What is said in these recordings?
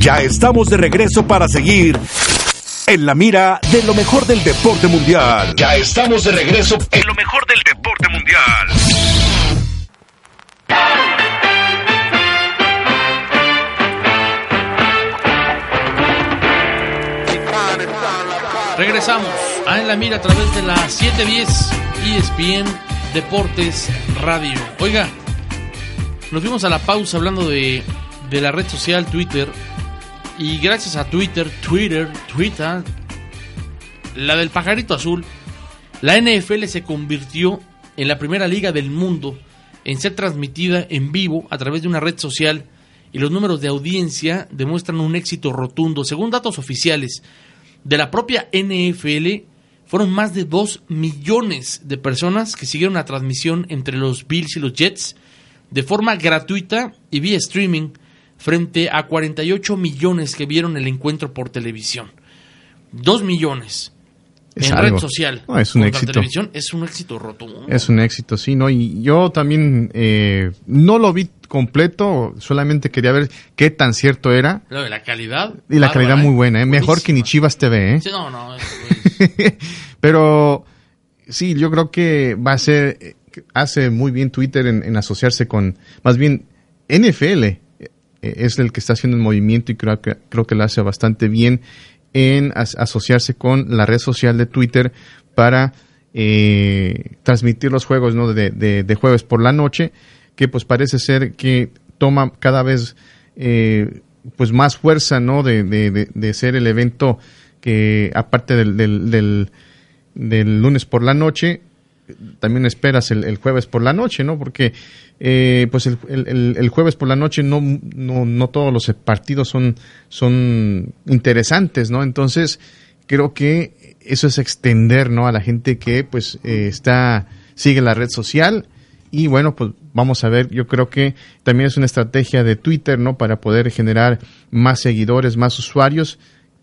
Ya estamos de regreso para seguir en la mira de lo mejor del deporte mundial. Ya estamos de regreso en lo mejor del deporte mundial. Regresamos a En la Mira a través de la 710 ESPN Deportes Radio. Oiga, nos fuimos a la pausa hablando de, de la red social Twitter. Y gracias a Twitter, Twitter, Twitter, la del pajarito azul, la NFL se convirtió en la primera liga del mundo en ser transmitida en vivo a través de una red social y los números de audiencia demuestran un éxito rotundo. Según datos oficiales de la propia NFL, fueron más de 2 millones de personas que siguieron la transmisión entre los Bills y los Jets de forma gratuita y vía streaming frente a 48 millones que vieron el encuentro por televisión. 2 millones Es en algo. red social. No, es un éxito. televisión es un éxito rotundo. Es un éxito, sí, ¿no? Y yo también eh, no lo vi completo, solamente quería ver qué tan cierto era. Lo de la calidad. Y la bárbara, calidad muy buena, ¿eh? Mejor que ni. Chivas TV, ¿eh? Sí, no, no. es- Pero sí, yo creo que va a ser, eh, hace muy bien Twitter en, en asociarse con, más bien NFL eh, es el que está haciendo el movimiento y creo que, creo que lo hace bastante bien en as- asociarse con la red social de Twitter para eh, transmitir los juegos ¿no? de, de- jueves por la noche, que pues parece ser que toma cada vez eh, pues más fuerza ¿no? de- de ser el evento que aparte del, del, del- del lunes por la noche, también esperas el, el jueves por la noche, ¿no? Porque eh, pues el, el- jueves por la noche no, no, no todos los partidos son, son interesantes, ¿no? Entonces creo que eso es extender, ¿no? A la gente que pues eh, está, sigue la red social y bueno, pues vamos a ver, yo creo que también es una estrategia de Twitter, ¿no? Para poder generar más seguidores, más usuarios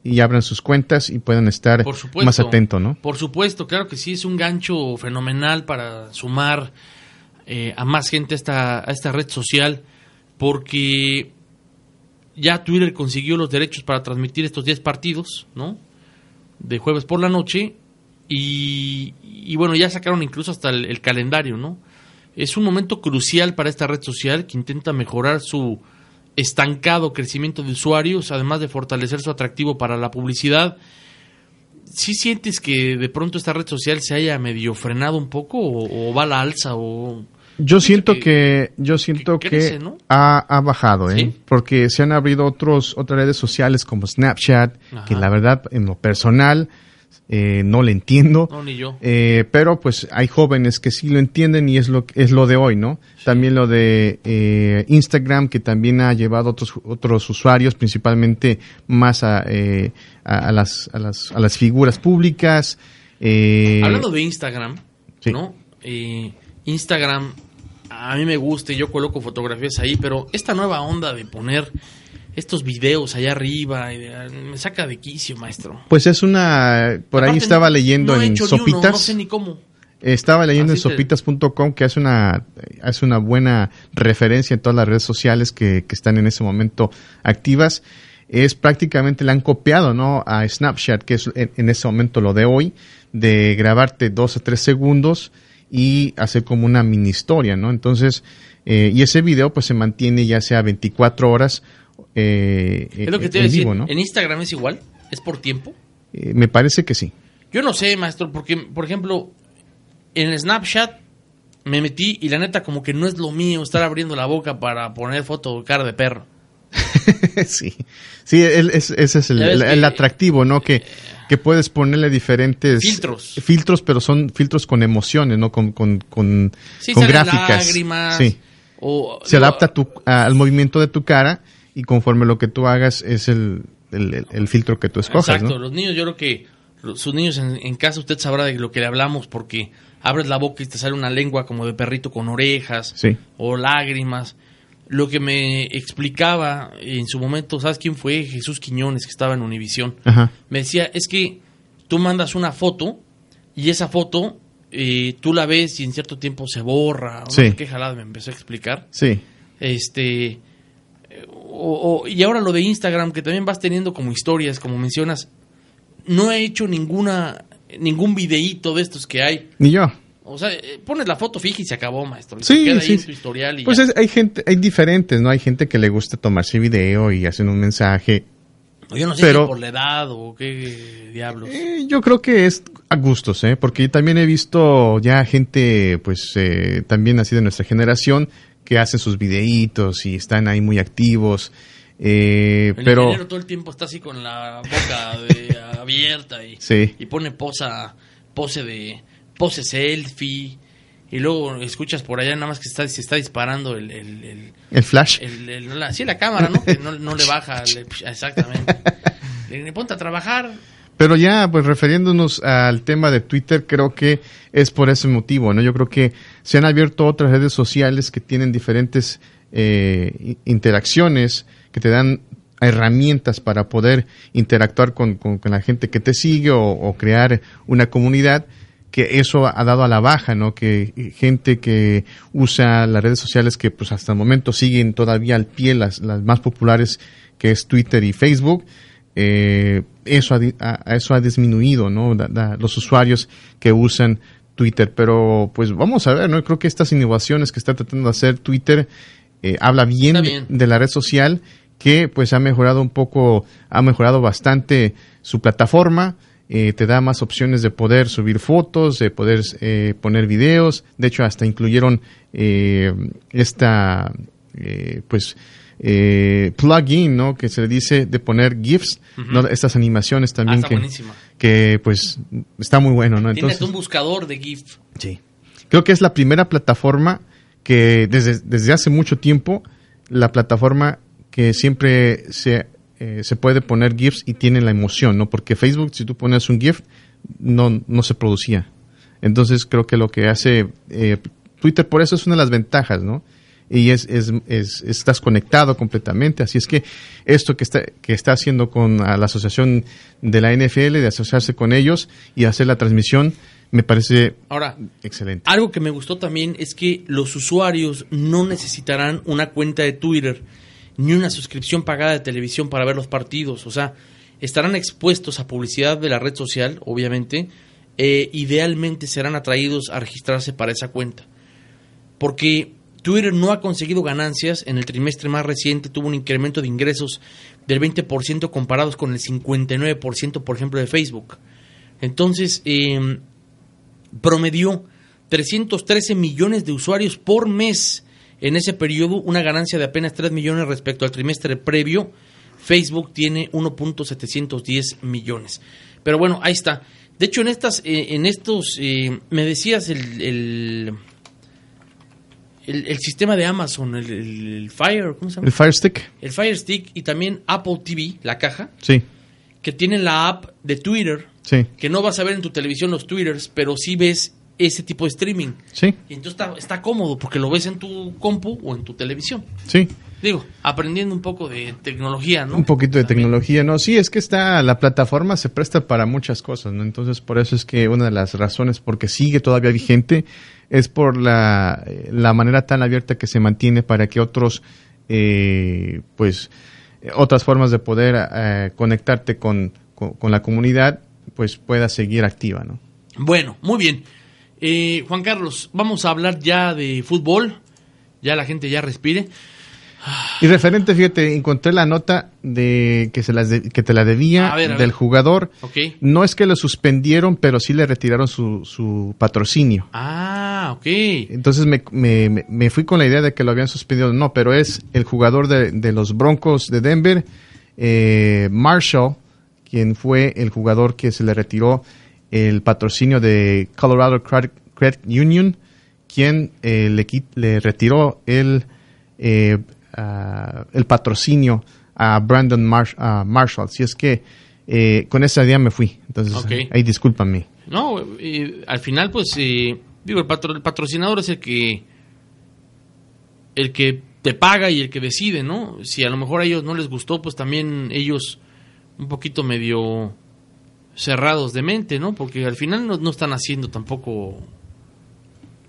y abran sus cuentas y puedan estar Por supuesto. más atentos, ¿no? Por supuesto, claro que sí, es un gancho fenomenal para sumar eh, a más gente a esta, a esta red social, porque ya Twitter consiguió los derechos para transmitir estos 10 partidos, ¿no? De jueves por la noche, y, y bueno, ya sacaron incluso hasta el, el calendario, ¿no? Es un momento crucial para esta red social que intenta mejorar su estancado crecimiento de usuarios, además de fortalecer su atractivo para la publicidad. ¿Sí sientes que de pronto esta red social se haya medio frenado un poco o, o va a la alza o Yo siento que- que, yo siento que que, crece, ¿no? ha, ha bajado, ¿eh? ¿Sí? Porque se han abrido otros otras redes sociales como Snapchat, Ajá. que la verdad en lo personal eh, no le entiendo. no ni yo? Eh, pero pues hay jóvenes que sí lo entienden y es lo es lo de hoy, ¿no? También lo de eh, Instagram que también ha llevado otros otros usuarios, principalmente más a, eh, a, a las, a las a las figuras públicas. eh, Hablando de Instagram, sí. ¿no? Eh, Instagram a mí me gusta y yo coloco fotografías ahí, pero esta nueva onda de poner estos videos allá arriba y de- me saca de quicio, maestro. Pues es una, por ahí estaba leyendo no en hecho ni uno, Sopitas. no sé ni cómo. Estaba leyendo en Así sopitas.com que hace una, hace una buena referencia en todas las redes sociales que, que están en ese momento activas. Es prácticamente le han copiado, ¿no? A Snapchat, que es en, en ese momento lo de hoy, de grabarte dos o tres segundos y hacer como una mini historia, ¿no? Entonces, eh, y ese video pues se mantiene ya sea 24 horas eh, Es lo que en te iba a decir. vivo, ¿no? En Instagram es igual, es por tiempo. Eh, me parece que sí. Yo no sé, maestro, porque, por ejemplo, en Snapchat me metí y la neta como que no es lo mío estar abriendo la boca para poner foto cara de perro. sí, sí, ese es el, atractivo, ¿no? Que, que puedes ponerle diferentes filtros, filtros, pero son filtros con emociones, ¿no? Con, con, con, gráficas. sí. Se adapta tu, al movimiento de tu cara y conforme lo que tú hagas es el, el, filtro que tú escojas. Exacto, los niños, yo creo que sus niños en, casa usted sabrá de lo que le hablamos porque abres la boca y te sale una lengua como de perrito con orejas o lágrimas. Lo que me explicaba en su momento, ¿sabes quién fue? Jesús Quiñones, que estaba en Univisión. Me decía, es que tú mandas una foto y esa foto eh, tú la ves y en cierto tiempo se borra. Qué jalada me empezó a explicar. Sí. Este, y ahora lo de Instagram, que también vas teniendo como historias, como mencionas. No he hecho ninguna ningún videíto de estos que hay. Ni yo. O sea, eh, pones la foto fija y se acabó, maestro. Sí, queda sí. Ahí en tu historial y pues hay gente, hay diferentes, ¿no? Hay gente que le gusta tomarse video y hacen un mensaje. Yo no sé si por la edad o qué diablos. Eh, yo creo que es a gustos, ¿eh? Porque también he visto ya gente, pues, eh, también así de nuestra generación, que hacen sus videitos y están ahí muy activos. Eh, el pero todo el tiempo está así con la boca abierta y, y pone posa, pose de pose selfie y luego escuchas por allá nada más que está, se está disparando el... El, el, flash. la, sí, la cámara, ¿no? que no, le baja. exactamente. Le, ponte a trabajar. Pero ya, pues refiriéndonos al tema de Twitter, creo que es por ese motivo, ¿no? Yo creo que se han abierto otras redes sociales que tienen diferentes eh, interacciones, que te dan herramientas para poder interactuar con, la gente que te sigue o, crear una comunidad que eso ha dado a la baja, ¿no? Que gente que usa las redes sociales que pues hasta el momento siguen todavía al pie las, las más populares que es Twitter y Facebook, eh, eso, ha, eso ha disminuido, ¿no? los usuarios que usan Twitter, pero pues vamos a ver, ¿no? Creo que estas innovaciones que está tratando de hacer Twitter eh, habla bien, De, la red social que pues ha mejorado un poco, ha mejorado bastante su plataforma, eh, te da más opciones de poder subir fotos, de poder eh, poner videos, de hecho hasta incluyeron eh, esta pues plugin, ¿no? Que se le dice de poner GIFs, estas animaciones también ah, que, que pues está muy bueno, ¿no? Tienes un buscador de GIF. Sí. Creo que es la primera plataforma que desde, desde hace mucho tiempo la plataforma que siempre se, eh, se puede poner GIFs y tiene la emoción, ¿no? Porque Facebook, si tú pones un GIF, no, no se producía. Entonces creo que lo que hace eh, Twitter, por eso es una de las ventajas, ¿no? Y es, es, es, estás conectado completamente. Así es que esto que está, que está haciendo con la asociación de la NFL, de asociarse con ellos y hacer la transmisión, me parece Ahora, excelente. Algo que me gustó también es que los usuarios no necesitarán una cuenta de Twitter ni una suscripción pagada de televisión para ver los partidos. O sea, estarán expuestos a publicidad de la red social, obviamente. E idealmente serán atraídos a registrarse para esa cuenta. Porque Twitter no ha conseguido ganancias. En el trimestre más reciente tuvo un incremento de ingresos del 20% comparados con el 59%, por ejemplo, de Facebook. Entonces, em, promedió 313 millones de usuarios por mes en ese periodo, una ganancia de apenas 3 millones respecto al trimestre previo. Facebook tiene 1.710 millones. Pero bueno, ahí está. De hecho, en estas, eh, en estos, eh, me decías el, el, el, sistema de Amazon, el, Fire, ¿cómo se llama? El Fire Stick. El Fire Stick y también Apple TV, la caja. Sí. Que tienen la app de Twitter. Sí. Que no vas a ver en tu televisión los Twitters, pero sí ves ese tipo de streaming. Sí. Y entonces está, está, cómodo porque lo ves en tu compu o en tu televisión. Sí. Digo, aprendiendo un poco de tecnología, ¿no? Un poquito de tecnología, ¿no? Sí, es que está, la plataforma se presta para muchas cosas, ¿no? Entonces, por eso es que una de las razones por que sigue todavía vigente es por la, la manera tan abierta que se mantiene para que otros, eh, pues, otras formas de poder eh, conectarte con, con, con la comunidad, pues pueda seguir activa, ¿no? Bueno, muy bien. Eh, Juan Carlos, vamos a hablar ya de fútbol. Ya la gente ya respire. Y referente, fíjate, encontré la nota de que se las de- que te la debía A ver, a del ver. jugador. No es que lo suspendieron, pero sí le retiraron su, su patrocinio. Ah, ok. Entonces me, me- fui con la idea de que lo habían suspendido. No, pero es el jugador de, de los Broncos de Denver, eh, Marshall, quien fue el jugador que se le retiró el patrocinio de Colorado Credit, Credit Union, quien eh, le, quit- le retiró el, eh, ah, el patrocinio a Brandon Marsh- a Marshall. Así es que eh, con esa idea me fui. Entonces, ahí discúlpame. No, eh, al final, pues, eh, digo, el, patro- el patrocinador es el que, el que te paga y el que decide, ¿no? Si a lo mejor a ellos no les gustó, pues también ellos un poquito medio cerrados de mente, ¿no? Porque al final no, no están haciendo tampoco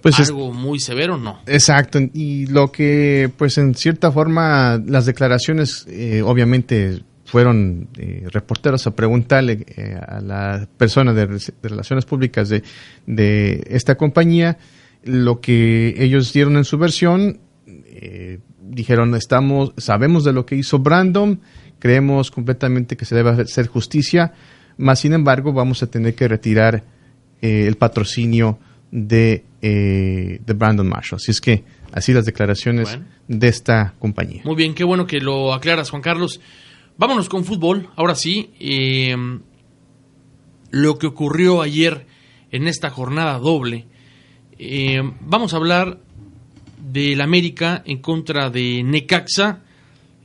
Pues es- algo muy severo, ¿no? Exacto, y lo que, pues en cierta forma, las declaraciones eh, obviamente fueron eh, reporteros a preguntarle eh, a la persona de, re- de relaciones públicas de, de esta compañía lo que ellos dieron en su versión. dijeron, estamos, sabemos de lo que hizo Brandon, creemos completamente que se debe hacer justicia, más sin embargo vamos a tener que retirar eh, el patrocinio de, eh, de Brandon Marshall. Así es que así las declaraciones Bueno. de esta compañía. Muy bien, qué bueno que lo aclaras, Juan Carlos. Vámonos con fútbol, ahora sí. eh, lo que ocurrió ayer en esta jornada doble. Eh, vamos a hablar del América en contra de Necaxa.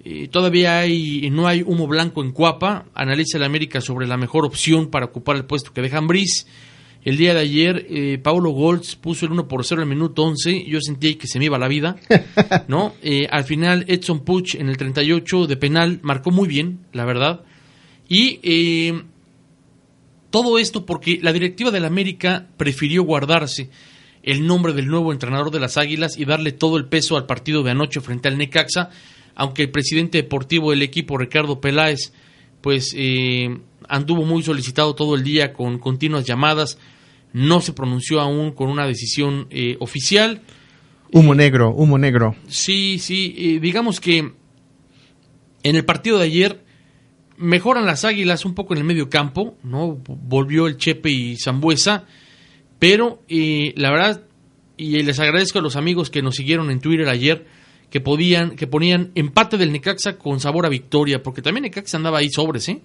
Eh, todavía hay, no hay humo blanco en Cuapa. Analiza el América sobre la mejor opción para ocupar el puesto que deja Ambriz. El día de ayer, eh, Paulo Golds puso el 1 por 0 en el minuto 11. Yo sentí que se me iba la vida. ¿no? Eh, al final, Edson Puch en el 38 de penal marcó muy bien, la verdad. Y eh, todo esto porque la directiva del América prefirió guardarse el nombre del nuevo entrenador de las Águilas y darle todo el peso al partido de anoche frente al Necaxa, aunque el presidente deportivo del equipo, Ricardo Peláez, pues eh, anduvo muy solicitado todo el día con continuas llamadas, no se pronunció aún con una decisión eh, oficial. Humo negro, humo negro. Sí, sí, eh, digamos que en el partido de ayer mejoran las Águilas un poco en el medio campo, ¿no? Volvió el Chepe y Zambuesa, pero eh, la verdad, y les agradezco a los amigos que nos siguieron en Twitter ayer, que podían, que ponían empate del Necaxa con sabor a victoria, porque también Necaxa andaba ahí sobres, ¿eh?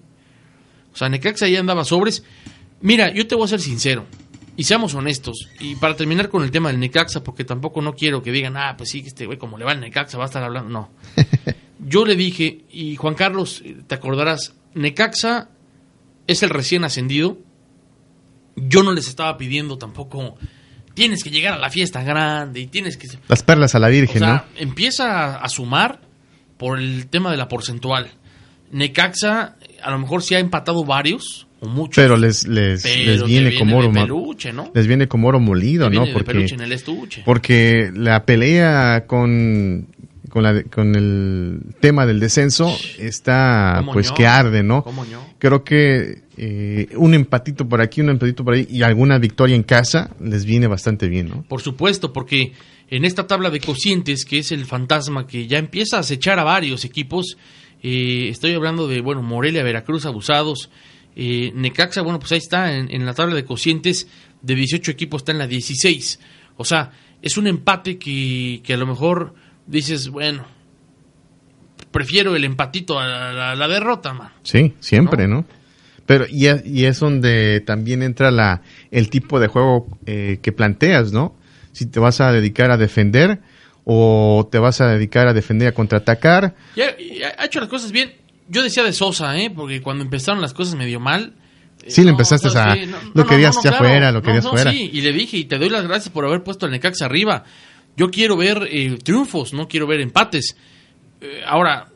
O sea, Necaxa ya andaba sobres. Mira, yo te voy a ser sincero, y seamos honestos, y para terminar con el tema del Necaxa, porque tampoco no quiero que digan, ah, pues sí, este güey como le va al Necaxa va a estar hablando, no. Yo le dije, y Juan Carlos, te acordarás, Necaxa es el recién ascendido. Yo no les estaba pidiendo tampoco, tienes que llegar a la fiesta grande y tienes que... Las perlas a la O Virgen, sea, ¿no? empieza a sumar por el tema de la porcentual. Necaxa a lo mejor sí ha empatado varios o. Pero les, les, pero les viene como oro, peluche, ¿no? les viene como oro molido, ¿no? Porque, en el estuche. porque la pelea con, con, la, con el tema del descenso está ¿Cómo pues no? que arde, ¿no? ¿Cómo no? Creo que eh, un empatito por aquí, un empatito por ahí y alguna victoria en casa les viene bastante bien, ¿no? Por supuesto, porque en esta tabla de cocientes, que es el fantasma que ya empieza a acechar a varios equipos, eh, estoy hablando de, bueno, Morelia, Veracruz, Abusados, eh, Necaxa, bueno, pues ahí está, en, en la tabla de cocientes de 18 equipos está en la 16. O sea, es un empate que, que a lo mejor dices, bueno, prefiero el empatito a la, la- la derrota, man. Sí, siempre, ¿No? ¿no? Pero y es, y es donde también entra la, el tipo de juego eh, que planteas, ¿no? Si te vas a dedicar a defender o te vas a dedicar a defender a contraatacar. Y ha, y ha hecho las cosas bien. Yo decía de Sosa, ¿eh? Porque cuando empezaron las cosas medio mal. eh, Sí, le empezaste a- lo querías hacia afuera, lo querías no, fuera. Sí, y le dije, y te doy las gracias por haber puesto al Necaxa arriba. Yo quiero ver eh, triunfos, no quiero ver empates. Eh, ahora,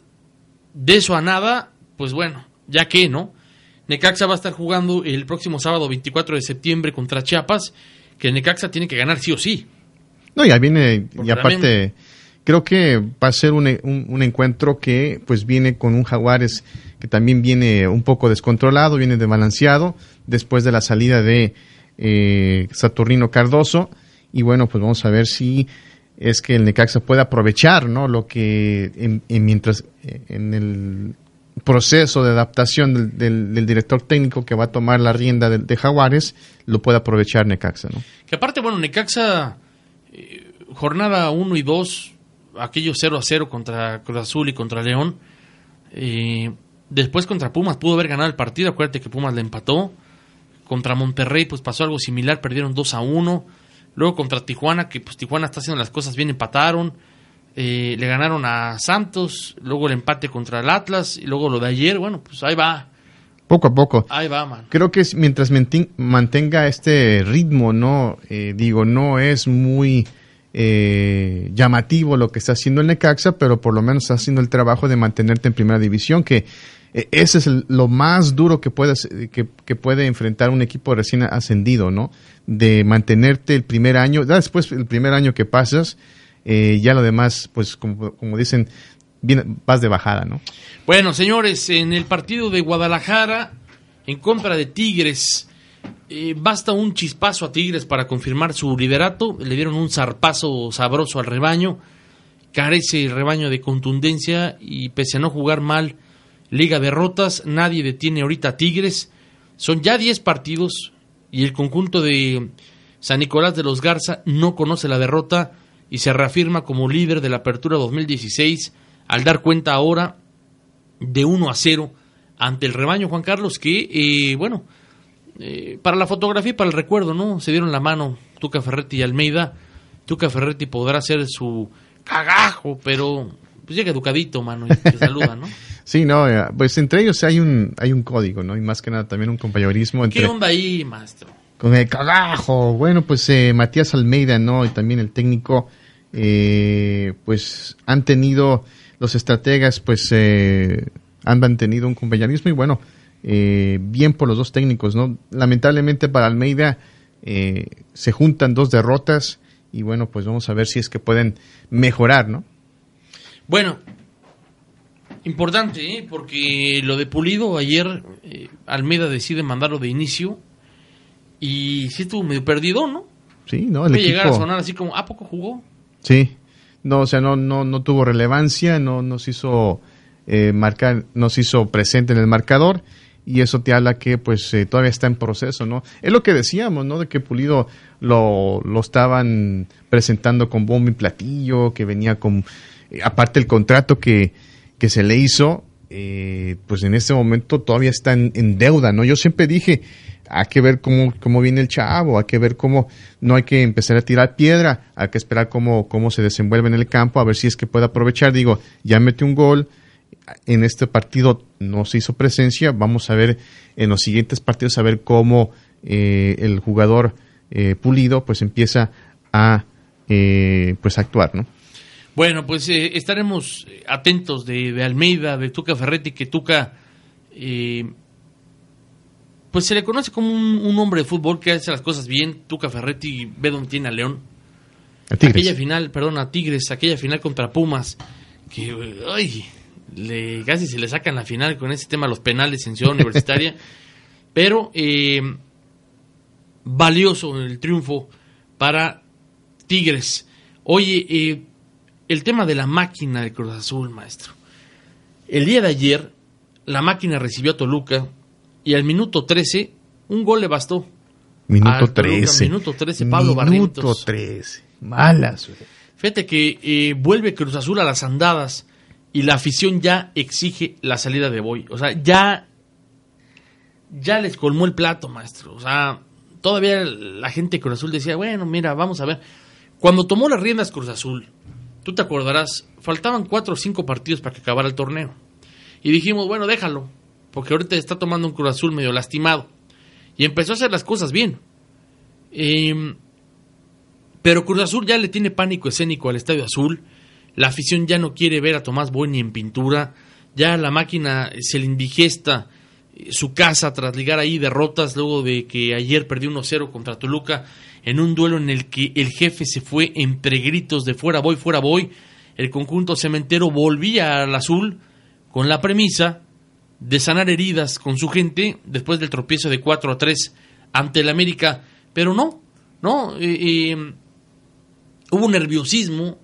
de eso a nada, pues bueno, ya que, ¿no? Necaxa va a estar jugando el próximo sábado 24 de septiembre contra Chiapas, que Necaxa tiene que ganar sí o sí. No, ya viene, Porque y aparte, también- creo que va a ser un, un- un encuentro que pues viene con un Jaguares que también viene un poco descontrolado, viene desbalanceado después de la salida de eh, Saturnino Cardoso. Y bueno, pues vamos a ver si es que el Necaxa pueda aprovechar, ¿no? Lo que en, mientras en el proceso de adaptación del, director técnico que va a tomar la rienda de, Jaguares lo puede aprovechar Necaxa, ¿no? Que aparte, bueno, Necaxa eh, jornada 1 y 2, aquellos 0 a 0 contra Cruz Azul y contra León. Eh, después contra Pumas pudo haber ganado el partido, acuérdate que Pumas le empató. Contra Monterrey pues pasó algo similar, perdieron 2 a 1. Luego contra Tijuana, que pues Tijuana está haciendo las cosas bien, empataron. Eh, le ganaron a Santos, luego el empate contra el Atlas y luego lo de ayer, bueno, pues ahí va. Poco a poco. Ahí va, man. Creo que mientras mantenga este ritmo, no, eh, digo, no es muy eh, llamativo lo que está haciendo el Necaxa, pero por lo menos está haciendo el trabajo de mantenerte en primera división, que eh, ese es lo más duro que, puedes, que, puede enfrentar un equipo recién ascendido, ¿no? De mantenerte el primer año, después el primer año que pasas, eh, ya lo demás, pues como, como dicen, vas de bajada, ¿no? Bueno, señores, en el partido de Guadalajara, en contra de Tigres, eh, basta un chispazo a Tigres para confirmar su liderato. Le dieron un zarpazo sabroso al rebaño. Carece el rebaño de contundencia y pese a no jugar mal Liga Derrotas, nadie detiene ahorita Tigres. Son ya 10 partidos y el conjunto de San Nicolás de los Garza no conoce la derrota y se reafirma como líder de la Apertura 2016 al dar cuenta ahora de 1 a 0 ante el rebaño Juan Carlos que, eh, bueno, eh, para la fotografía y para el recuerdo, ¿no? Se dieron la mano Tuca Ferretti y Almeida. Tuca Ferretti podrá hacer su cagajo, pero pues llega educadito, mano, y te saluda, ¿no? sí, no, eh, pues entre ellos hay un, hay un código, ¿no? Y más que nada también un compañerismo entre... ¿Qué onda ahí, maestro? Con el cagajo. Bueno, pues eh, Matías Almeida, ¿no? Y también el técnico, pues han tenido, los estrategas, pues han mantenido un compañerismo y bueno, eh, bien por los dos técnicos, ¿no? Lamentablemente para Almeida eh, se juntan dos derrotas y bueno, pues vamos a ver si es que pueden mejorar, ¿no? Bueno, importante, ¿eh? porque lo de Pulido ayer Almeida decide mandarlo de inicio y sí estuvo medio perdido, ¿no? Sí, no, el llegar a sonar así como, ¿a poco jugó? Sí, no, o sea, no, no, no tuvo relevancia, no nos hizo marcar, nos hizo presente en el marcador y eso te habla que pues eh, todavía está en proceso, ¿no? Es lo que decíamos, ¿no? De que Pulido lo, lo estaban presentando con bombo y platillo, que venía con, eh, aparte el contrato que, que se le hizo, eh, pues en este momento todavía está en, deuda, ¿no? Yo siempre dije, hay que ver cómo, cómo viene el chavo, hay que ver cómo, no hay que empezar a tirar piedra, hay que esperar cómo, cómo se desenvuelve en el campo, a ver si es que puede aprovechar, digo, ya mete un gol, en este partido no se hizo presencia. Vamos a ver en los siguientes partidos a ver cómo eh, el jugador eh, pulido pues empieza a eh, pues actuar, ¿no? Bueno, pues estaremos atentos de, Almeida, de Tuca Ferretti, que Tuca pues se le conoce como un, hombre de fútbol que hace las cosas bien. Tuca Ferretti ve dónde tiene a León. Aquella final, perdón, a Tigres, aquella final contra Pumas, que ay, le, casi se le sacan la final con ese tema los penales en Ciudad Universitaria. pero eh, valioso el triunfo para Tigres. Oye, eh, el tema de la máquina de Cruz Azul, maestro. El día de ayer, la máquina recibió a Toluca y al minuto 13, un gol le bastó. Minuto 13. minuto 13, Pablo Minuto 13. Malas. Fíjate que eh, vuelve Cruz Azul a las andadas y la afición ya exige la salida de Boy. O sea, ya, ya les colmó el plato, maestro. O sea, todavía la gente de Cruz Azul decía, bueno, mira, vamos a ver. Cuando tomó las riendas Cruz Azul, tú te acordarás, faltaban cuatro o cinco partidos para que acabara el torneo. Y dijimos, bueno, déjalo, porque ahorita está tomando un Cruz Azul medio lastimado. Y empezó a hacer las cosas bien. Em, pero Cruz Azul ya le tiene pánico escénico al Estadio Azul la afición ya no quiere ver a Tomás Boy en pintura. Ya la máquina se le indigesta eh, su casa tras ligar ahí derrotas luego de que ayer perdió 1-0 contra Toluca en un duelo en el que el jefe se fue entre gritos de fuera voy, fuera voy. El conjunto cementero volvía al azul con la premisa de sanar heridas con su gente después del tropiezo de 4 a 3 ante el América, pero no, no, eh, eh, hubo nerviosismo,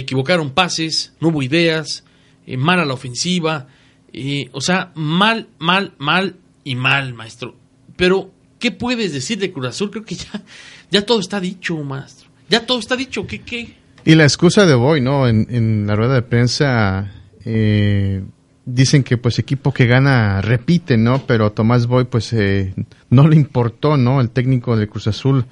equivocaron pases, no hubo ideas, eh, mal a la ofensiva, eh, o sea, mal, mal, mal y mal, maestro. Pero, ¿qué puedes decir de Cruz Azul? Creo que ya, ya todo está dicho, maestro. Ya todo está dicho. ¿Qué, qué? Y la excusa de Boy, ¿no? En, la rueda de prensa eh, dicen que pues equipo que gana repite, ¿no? Pero Tomás Boy pues eh, no le importó, ¿no? El técnico de Cruz Azul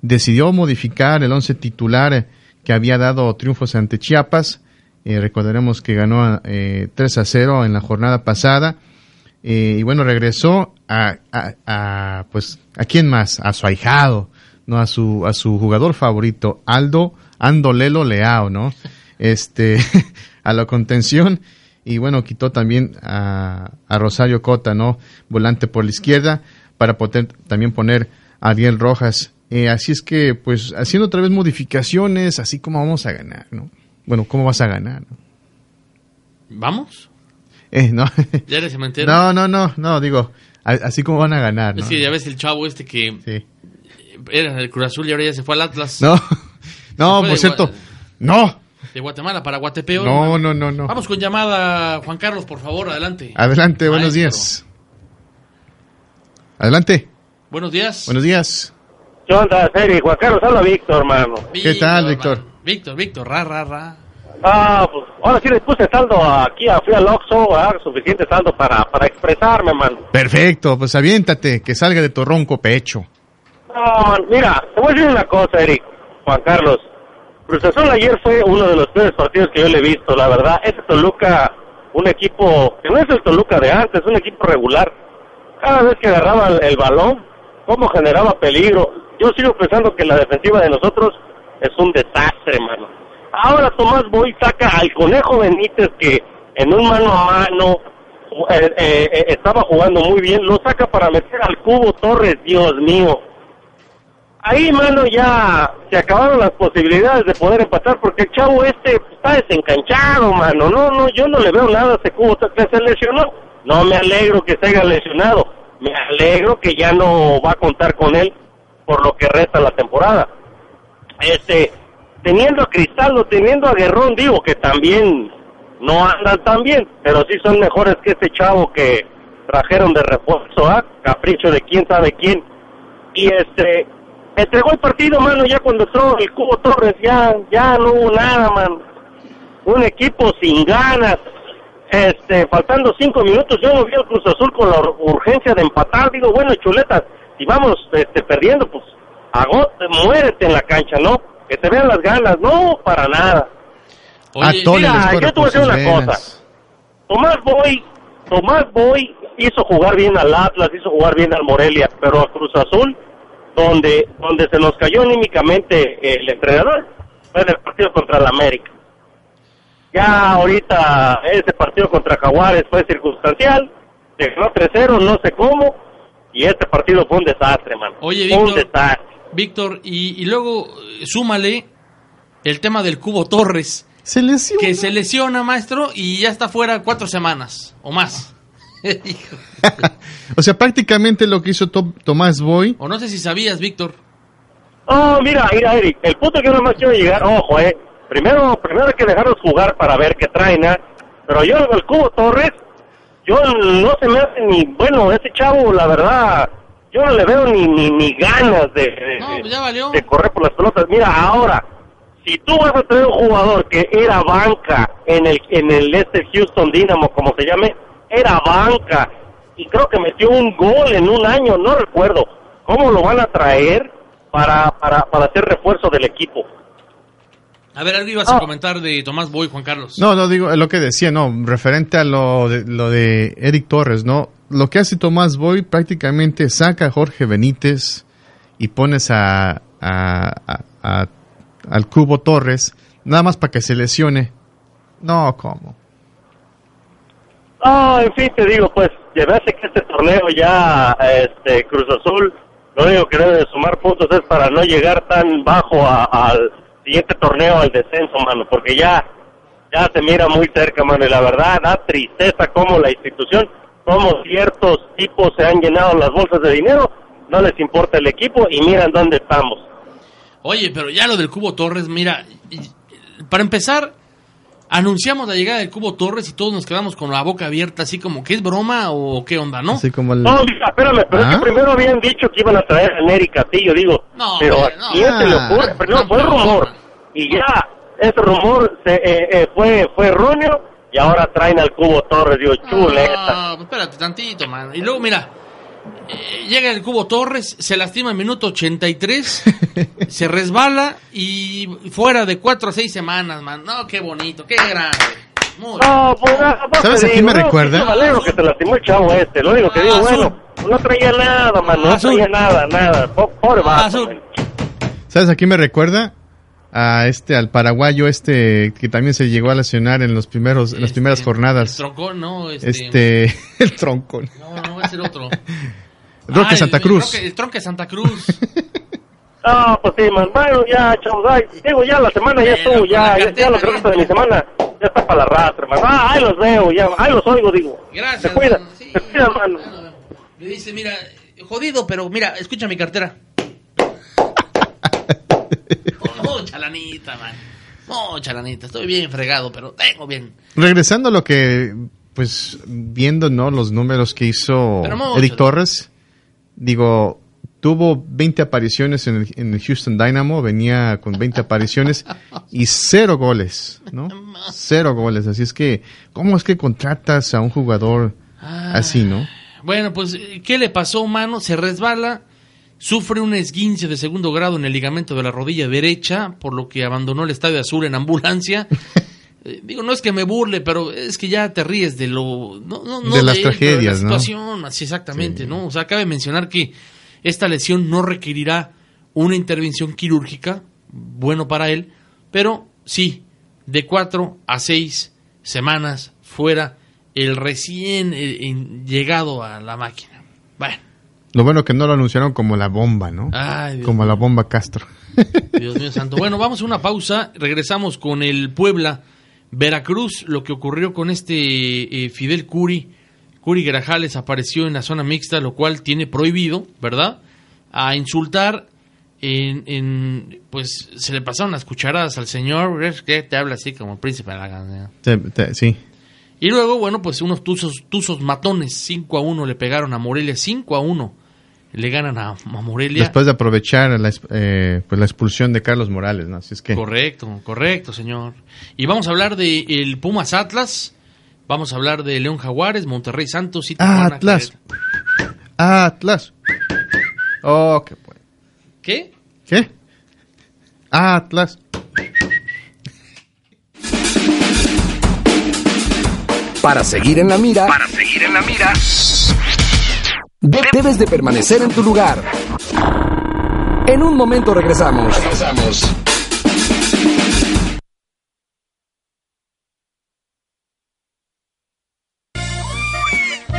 decidió modificar el once titular que había dado triunfos ante Chiapas. Eh, recordaremos que ganó eh, 3 a 0 en la jornada pasada. Eh, y bueno, regresó a, a, a, pues, ¿a quién más? A su ahijado, ¿no? A su, a su jugador favorito, Aldo Andolelo Leao, ¿no? Este, a la contención. Y bueno, quitó también a, a Rosario Cota, ¿no? Volante por la izquierda, para poder también poner a Ariel Rojas. Eh, así es que, pues, haciendo otra vez modificaciones, así como vamos a ganar, ¿no? Bueno, ¿cómo vas a ganar? No? ¿Vamos? Eh, no. ¿Ya eres cementero? No, no, no, no, digo, así como van a ganar, ¿no? Es que ya ves el chavo este que Sí. era del Cruz Azul y ahora ya se fue al Atlas. No, no, por cierto, Gua- no, De Guatemala para Guatepeor. no, no, no, no. Vamos con llamada, Juan Carlos, por favor, adelante. Adelante, buenos Maestro. días. Adelante, Buenos días. buenos días. ¿Qué onda, Seri? Juan Carlos, habla Víctor, hermano. ¿Qué tal, Víctor? Víctor, Víctor, ra, ra, ra. Ah, pues ahora sí les puse saldo aquí, fui al Oxxo, ah, suficiente saldo para, para expresarme, man. Perfecto, pues aviéntate, que salga de tu ronco pecho. No, man, mira, te voy a decir una cosa, Eric, Juan Carlos. Cruz Azul ayer fue uno de los peores partidos que yo le he visto, la verdad. Ese Toluca, un equipo que no es el Toluca de antes, es un equipo regular. Cada vez que agarraba el, el balón, cómo generaba peligro. Yo sigo pensando que la defensiva de nosotros es un desastre, mano. Ahora Tomás Boy saca al Conejo Benítez que en un mano a mano eh, eh, eh, estaba jugando muy bien, lo saca para meter al Cubo Torres, Dios mío. Ahí, mano, ya se acabaron las posibilidades de poder empatar porque el chavo este está desencanchado, mano. No, no, yo no le veo nada a ese Cubo Torres se lesionó. No me alegro que se haya lesionado. Me alegro que ya no va a contar con él por lo que resta la temporada. Este, teniendo a Cristaldo, teniendo a Guerrón, digo que también no andan tan bien, pero sí son mejores que este chavo que trajeron de refuerzo, ¿ah? Capricho de quién sabe quién. Y este, entregó el partido, mano, ya cuando entró el Cubo Torres, ya, ya no hubo nada, mano. Un equipo sin ganas. Este, faltando cinco minutos, yo no vi al Cruz Azul con la ur- urgencia de empatar. Digo, bueno, chuletas, si vamos este, perdiendo, pues agote, muérete en la cancha, ¿no? Que te vean las ganas. No, para nada. Oye, mira, yo te voy a decir una venas. cosa. Tomás Boy, Tomás Boy hizo jugar bien al Atlas, hizo jugar bien al Morelia, pero a Cruz Azul, donde, donde se nos cayó anímicamente el entrenador, fue en el partido contra el América. Ya ahorita ese partido contra Jaguares fue circunstancial, se ganó 3-0, no sé cómo, y este partido fue un desastre, man. Oye, un Víctor. desastre. Víctor, y, y luego eh, súmale el tema del Cubo Torres, Se lesionó. que se lesiona, maestro, y ya está fuera cuatro semanas o más. O sea, prácticamente lo que hizo To- Tomás Boy. o no sé si sabías, Víctor. Oh, mira, mira, Eric, el punto que yo nomás quiero llegar, ojo, eh. Primero, primero hay que dejarlos jugar para ver qué traen, ¿ah? Pero yo, el Cubo Torres, yo no se me hace ni, bueno, ese chavo, la verdad, yo no le veo ni, ni, ni ganas de, de, No, pues ya valió. de correr por las pelotas. Mira, ahora, si tú vas a tener un jugador que era banca en el, en el este Houston Dynamo, como se llame, era banca, y creo que metió un gol en un año, no recuerdo. ¿Cómo lo van a traer para, para, para hacer refuerzo del equipo? A ver, algo ibas a Ah. comentar de Tomás Boy, Juan Carlos. No, no digo lo que decía, no, referente a lo de, lo de Eric Torres, ¿no? Lo que hace Tomás Boy prácticamente saca a Jorge Benítez y pones a, a- a- a- al Cubo Torres, nada más para que se lesione. No, ¿cómo? Ah, en fin, te digo, pues, llevarse que este torneo ya, este, Cruz Azul, lo único que debe de sumar puntos es para no llegar tan bajo a- al siguiente torneo, al descenso, mano, porque ya, ya se mira muy cerca, mano, y la verdad da tristeza como la institución, como ciertos tipos se han llenado las bolsas de dinero, no les importa el equipo y miran dónde estamos. Oye, pero ya lo del Cubo Torres, mira, para empezar, anunciamos la llegada del Cubo Torres y todos nos quedamos con la boca abierta, así como que es broma o qué onda, ¿no? Así como el... No, espérame, pero es ¿Ah? que primero habían dicho que iban a traer a Nery Castillo, digo. No, pero hombre, ¿a no. quién se le ocurre? Ah, Pero no, fue no, rumor. no. Y ya, ese rumor se, eh, eh, fue, fue erróneo y ahora traen al Cubo Torres, digo, chuleta. No, espérate tantito, man. Y luego, mira, eh, llega el Cubo Torres, se lastima en minuto 83, se resbala y fuera de 4 a 6 semanas, man. No, qué bonito, qué grande. Muy No, pues, ah, ¿Sabes te a quién me no, recuerda? qué valero que se lastimó el chavo este. Lo único que digo, azul. bueno, no traía nada, man, no Azul. traía nada, nada. Po- Pobre vato, Azul. man. ¿Sabes a quién me recuerda? A este, al paraguayo este, que también se llegó a lesionar en los primeros, en las Este, primeras El jornadas. troncón, no, este. Este, el tronco. No, no, es el otro. Roque Ah, el- Santa el Cruz. Roque- El tronque Santa Cruz. Ah, pues sí, man. Bueno, ya, chavos, ay, digo, ya la semana ya Bueno, estuvo, ya, ya, ya lo que resta de mi semana, ya está para la rastra, man. Ah, ahí los veo, ya, ahí los oigo, digo. Gracias. Se cuida, mano. Sí, se cuida, mano. Le dice, mira, jodido, pero mira, escucha mi cartera. Mucha lanita, man. Mucha lanita. Estoy bien fregado, pero tengo bien. Regresando a lo que, pues, viendo, ¿no? Los números que hizo. Eric Torres, digo, tuvo 20 apariciones en el, en el Houston Dynamo, venía con 20 apariciones y cero goles, ¿no? Cero goles. Así es que, ¿cómo es que contratas a un jugador así, no? Bueno, pues, ¿qué le pasó, mano? Se resbala, sufre un esguince de segundo grado en el ligamento de la rodilla derecha, por lo que abandonó el Estadio Azul en ambulancia. Eh, Digo, no es que me burle, pero es que ya te ríes de lo... No, no, no De las él, tragedias, de ¿no? la situación, así exactamente, ¿no? O sea, cabe mencionar que esta lesión no requerirá una intervención quirúrgica, bueno para él, pero sí, de cuatro a seis semanas fuera el recién eh, llegado a la máquina. Bueno, Lo bueno que no lo anunciaron como la bomba, ¿no? ay, como la bomba Castro. Dios mío santo. Bueno, vamos a una pausa, regresamos con el Puebla Veracruz, lo que ocurrió con este eh, Fidel Curi. Curi Grajales apareció en la zona mixta, lo cual tiene prohibido, ¿verdad? A insultar en, en- pues se le pasaron las cucharadas al señor, que te habla así como el príncipe de la canción. Te- sí. Y luego, bueno, pues unos tuzos, tuzos matones, 5 a 1 le pegaron a Morelia, 5 a 1 le ganan a, a Morelia. Después de aprovechar la, eh, pues la expulsión de Carlos Morales, ¿no? Así es que... Correcto, correcto, señor. Y vamos a hablar de el Pumas Atlas, vamos a hablar de León Jaguares, Monterrey Santos y Tijuana, Atlas. Atlas. Oh, qué bueno. ¿Qué? ¿Qué? Atlas. Para seguir en la mira. Para seguir en la mira. Debes de permanecer en tu lugar. En un momento regresamos. Regresamos.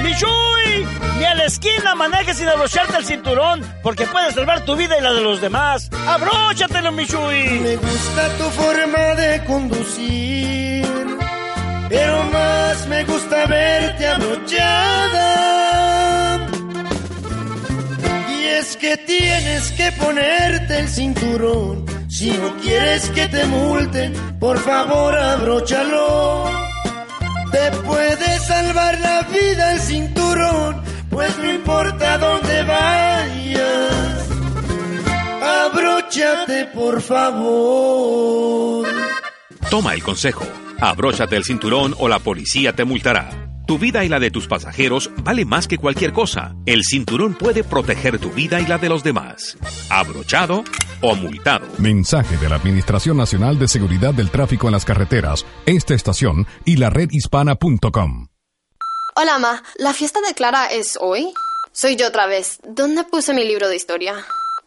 ¡Michuy! Ni a la esquina manejes sin abrocharte el cinturón, porque puedes salvar tu vida y la de los demás. ¡Abróchatelo, Michuy! Me gusta tu forma de conducir, pero más me gusta verte abrochada. Que tienes que ponerte el cinturón, si no quieres que te multen, por favor abróchalo. Te puede salvar la vida el cinturón, pues no importa dónde vayas. Abróchate, por favor. Toma el consejo. Abróchate el cinturón o la policía te multará. Tu vida y la de tus pasajeros vale más que cualquier cosa. El cinturón puede proteger tu vida y la de los demás. Abrochado o multado. Mensaje de la Administración Nacional de Seguridad del Tráfico en las Carreteras, esta estación y la redhispana.com. Hola, Ma. ¿La fiesta de Clara es hoy? Soy yo otra vez. ¿Dónde puse mi libro de historia?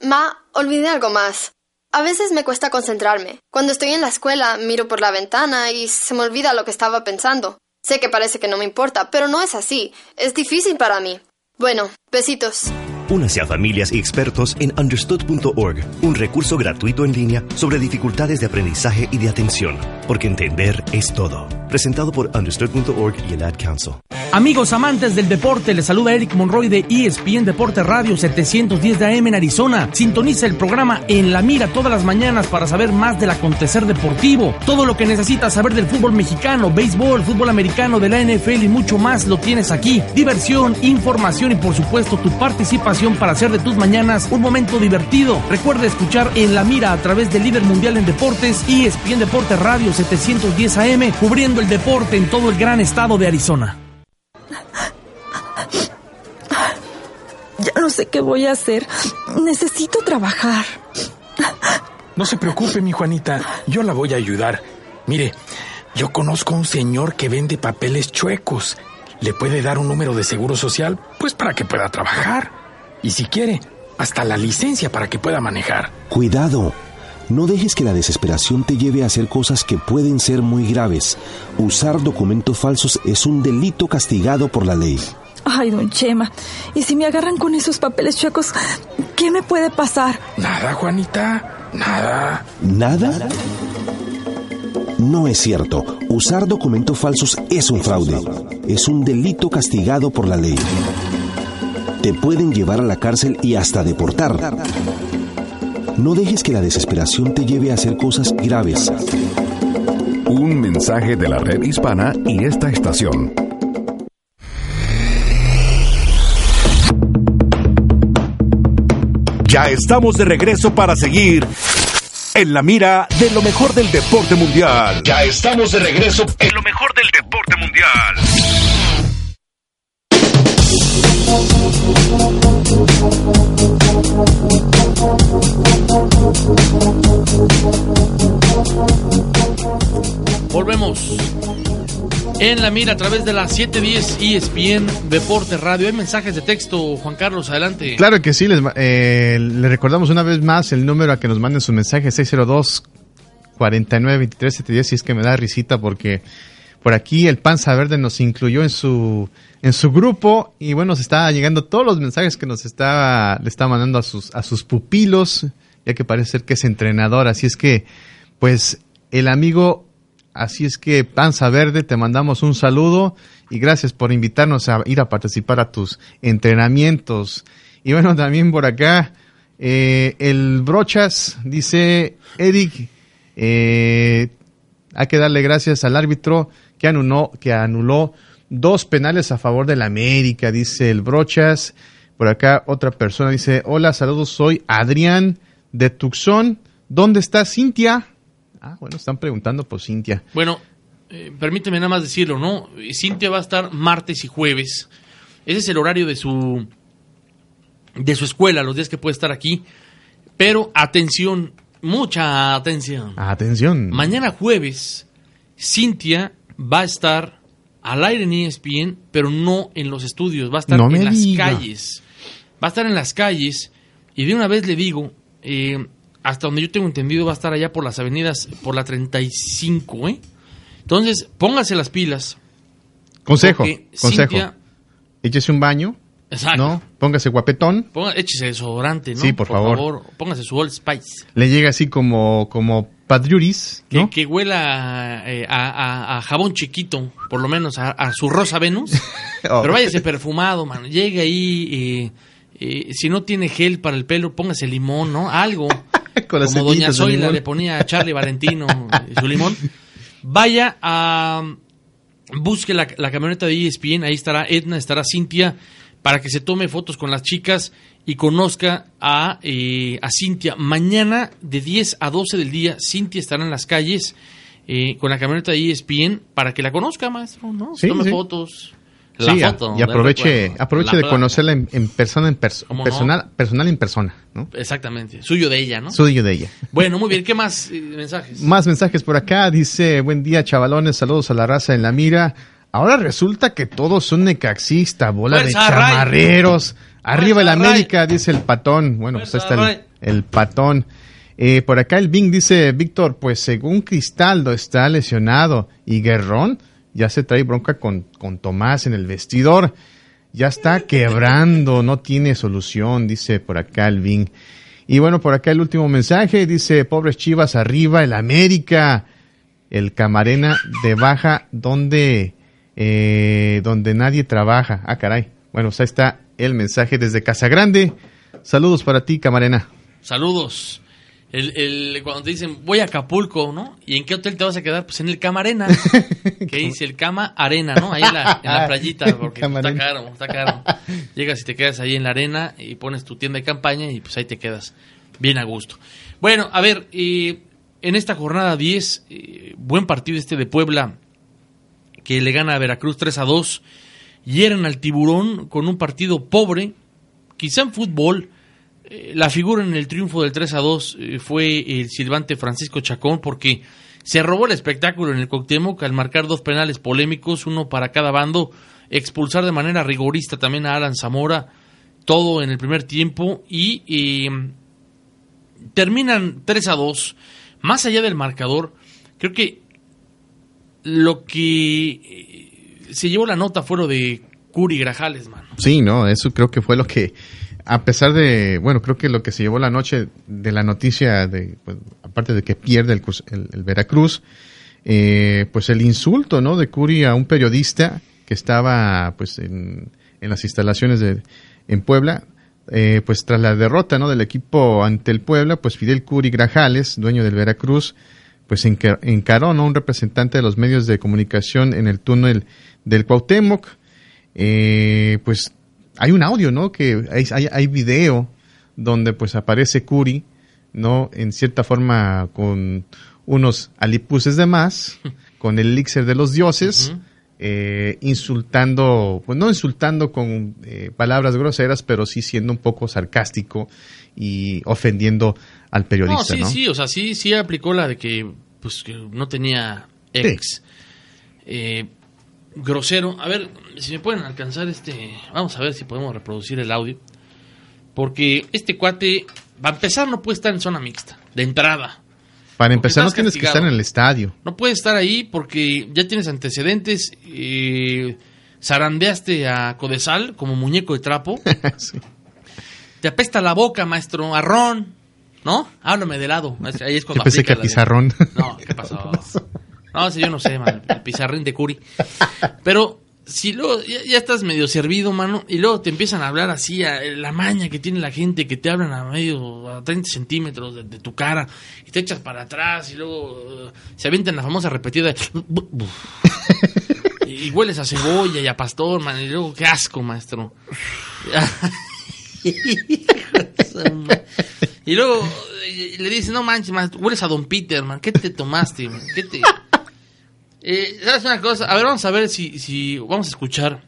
Ma, olvidé algo más. A veces me cuesta concentrarme. Cuando estoy en la escuela, miro por la ventana y se me olvida lo que estaba pensando. Sé que parece que no me importa, pero no es así. Es difícil para mí. Bueno, besitos. Únase a familias y expertos en understood.org, un recurso gratuito en línea sobre dificultades de aprendizaje y de atención, porque entender es todo. Presentado por understood.org y el Ad Council. Amigos amantes del deporte, les saluda Eric Monroy de ESPN Deporte Radio 710 de AM en Arizona. Sintoniza el programa En la Mira todas las mañanas para saber más del acontecer deportivo. Todo lo que necesitas saber del fútbol mexicano, béisbol, fútbol americano, de la NFL y mucho más lo tienes aquí. Diversión, información y por supuesto tu participación para hacer de tus mañanas un momento divertido. Recuerda escuchar En la Mira a través del líder mundial en deportes ESPN Deporte Radio 710 AM, cubriendo el deporte en todo el gran estado de Arizona. Ya no sé qué voy a hacer. Necesito trabajar. No se preocupe, mi Juanita. Yo la voy a ayudar. Mire, yo conozco a un señor que vende papeles chuecos. Le puede dar un número de seguro social, pues para que pueda trabajar. Y si quiere, hasta la licencia para que pueda manejar. Cuidado. No dejes que la desesperación te lleve a hacer cosas que pueden ser muy graves. Usar documentos falsos es un delito castigado por la ley. Ay, don Chema, ¿y si me agarran con esos papeles chuecos, qué me puede pasar? Nada, Juanita, nada. ¿Nada? No es cierto. Usar documentos falsos es un fraude. Es un delito castigado por la ley. Te pueden llevar a la cárcel y hasta deportar. No dejes que la desesperación te lleve a hacer cosas graves. Un mensaje de la red hispana y esta estación. Ya estamos de regreso para seguir en la mira de lo mejor del deporte mundial. Ya estamos de regreso en lo mejor del deporte mundial. Volvemos en la mira a través de la 710 ESPN Deporte Radio. Hay mensajes de texto, Juan Carlos, adelante. Claro que sí, les, eh, recordamos una vez más el número a que nos manden sus mensajes, 602 49 23 710, si es que me da risita porque por aquí el Panza Verde nos incluyó en su en su grupo y bueno, se está llegando todos los mensajes que nos está le está mandando a sus a sus pupilos, ya que parece ser que es entrenador, así es que pues el amigo Así es que, Panza Verde, te mandamos un saludo y gracias por invitarnos a ir a participar a tus entrenamientos. Y bueno, también por acá, eh, el Brochas dice, Eric, eh, hay que darle gracias al árbitro que anuló, que anuló dos penales a favor del América, dice el Brochas. Por acá otra persona dice, hola, saludos, soy Adrián de Tucson. ¿Dónde está Cintia? Ah, bueno, están preguntando por Cintia. Bueno, eh, permíteme nada más decirlo, ¿no? Cintia va a estar martes y jueves. Ese es el horario de su de su escuela, los días que puede estar aquí. Pero atención, mucha atención. Atención. Mañana jueves, Cintia va a estar al aire en ESPN, pero no en los estudios, va a estar en las calles. Va a estar en las calles y de una vez le digo, eh, hasta donde yo tengo entendido, va a estar allá por las avenidas, por la 35, ¿eh? Entonces, póngase las pilas. Consejo, consejo. Échese un baño. Exacto. ¿no? Póngase guapetón. Ponga, échese desodorante, ¿no? Sí, por, favor. Póngase su Old Spice. Le llega así como, como padriuris, ¿no? Que, huela eh, a, a, jabón chiquito, por lo menos a, su rosa Venus. oh. Pero váyase perfumado, man. Llegue ahí, eh, eh, si no tiene gel para el pelo, póngase limón, ¿no? Algo. como Doña Zoila le ponía a Charlie Valentino su limón. Vaya a. Busque la, camioneta de ESPN, ahí estará Edna, estará Cintia, para que se tome fotos con las chicas y conozca a, eh, a Cintia. Mañana, de 10 a 12 del día, Cintia estará en las calles eh, con la camioneta de ESPN para que la conozca, maestro, ¿no? Se tome fotos sí, y aproveche, aproveche de conocerla en, persona, en personal, personal en persona, ¿no? Exactamente, suyo de ella, ¿no? Suyo de ella. Bueno, muy bien, ¿qué más eh, mensajes? Más mensajes por acá, dice, buen día chavalones, saludos a la raza en la mira. Ahora resulta que todos son necaxistas, bola de chamarreros. Arriba el América, dice el patón. Bueno, pues está el, el patón. Eh, por acá el Bing dice, Víctor, pues según Cristaldo está lesionado y Guerrón ya se trae bronca con, con Tomás en el vestidor. Ya está quebrando, no tiene solución, dice por acá Alvin. Y bueno, por acá el último mensaje, dice, pobres chivas arriba, el América, el Camarena de baja, donde eh, donde nadie trabaja. Ah, caray. Bueno, pues ahí está el mensaje desde Casa Grande. Saludos para ti, Camarena. Saludos. El, el, cuando te dicen, voy a Acapulco, ¿no? ¿Y en qué hotel te vas a quedar? Pues en el Camarena. que dice el Cama Arena, ¿no? Ahí en la, en la playita, porque está caro, está caro. Llegas y te quedas ahí en la arena y pones tu tienda de campaña y pues ahí te quedas bien a gusto. Bueno, a ver, eh, en esta jornada 10, eh, buen partido este de Puebla, que le gana a Veracruz 3 a 2. Hieran al tiburón con un partido pobre, quizá en fútbol eh, la figura en el triunfo del 3 a 2 eh, fue el silbante Francisco Chacón porque se robó el espectáculo en el Cuauhtémoc al marcar dos penales polémicos, uno para cada bando, expulsar de manera rigorista también a Alan Zamora, todo en el primer tiempo y terminan 3 a 2. Más allá del marcador, creo que lo que eh, se llevó la nota fue lo de Curi Grajales, mano. Sí, no, eso creo que fue lo que a pesar de, bueno, creo que lo que se llevó la noche de la noticia, de, pues, aparte de que pierde el, Veracruz, eh, pues el insulto, ¿no? De Curi a un periodista que estaba, pues, en, las instalaciones de, en Puebla, eh, pues tras la derrota, ¿no? Del equipo ante el Puebla, pues Fidel Curi Grajales, dueño del Veracruz, pues encaró, ¿no? Un representante de los medios de comunicación en el túnel del Cuauhtémoc, eh, pues hay un audio, ¿no? Que hay, hay, hay, video donde pues aparece Curi, ¿no? En cierta forma con unos alipuses de más, con el elixir de los dioses, eh, insultando, pues no insultando con eh, palabras groseras, pero sí siendo un poco sarcástico y ofendiendo al periodista, ¿no? Sí, sí, o sea, sí, sí aplicó la de que, pues, que no tenía ex. Eh, grosero. A ver, si me pueden alcanzar este. Vamos a ver si podemos reproducir el audio. Porque este cuate, va a empezar, no puede estar en zona mixta, de entrada. Para empezar, no tienes que estar en el estadio. No puedes estar ahí porque ya tienes antecedentes. Eh, zarandeaste a Codesal como muñeco de trapo. Te apesta la boca, maestro. Arrón. ¿No? Háblame de lado. Ahí es cuando pensé que pizarrón. No, ¿qué pasó? No, si yo no sé, man, el pizarrín de Curi. Pero si luego ya, estás medio servido, mano, y luego te empiezan a hablar así, a, la maña que tiene la gente, que te hablan a medio, a 30 centímetros de, tu cara, y te echas para atrás, y luego uh, se avientan la famosa repetida y, hueles a cebolla y a pastor, man, y luego qué asco, maestro. y luego le dice, no manches, man, hueles a Don Peter, man, ¿qué te tomaste? ¿Qué te... Eh, ¿Sabes una cosa? A ver, vamos a ver si, si vamos a escuchar.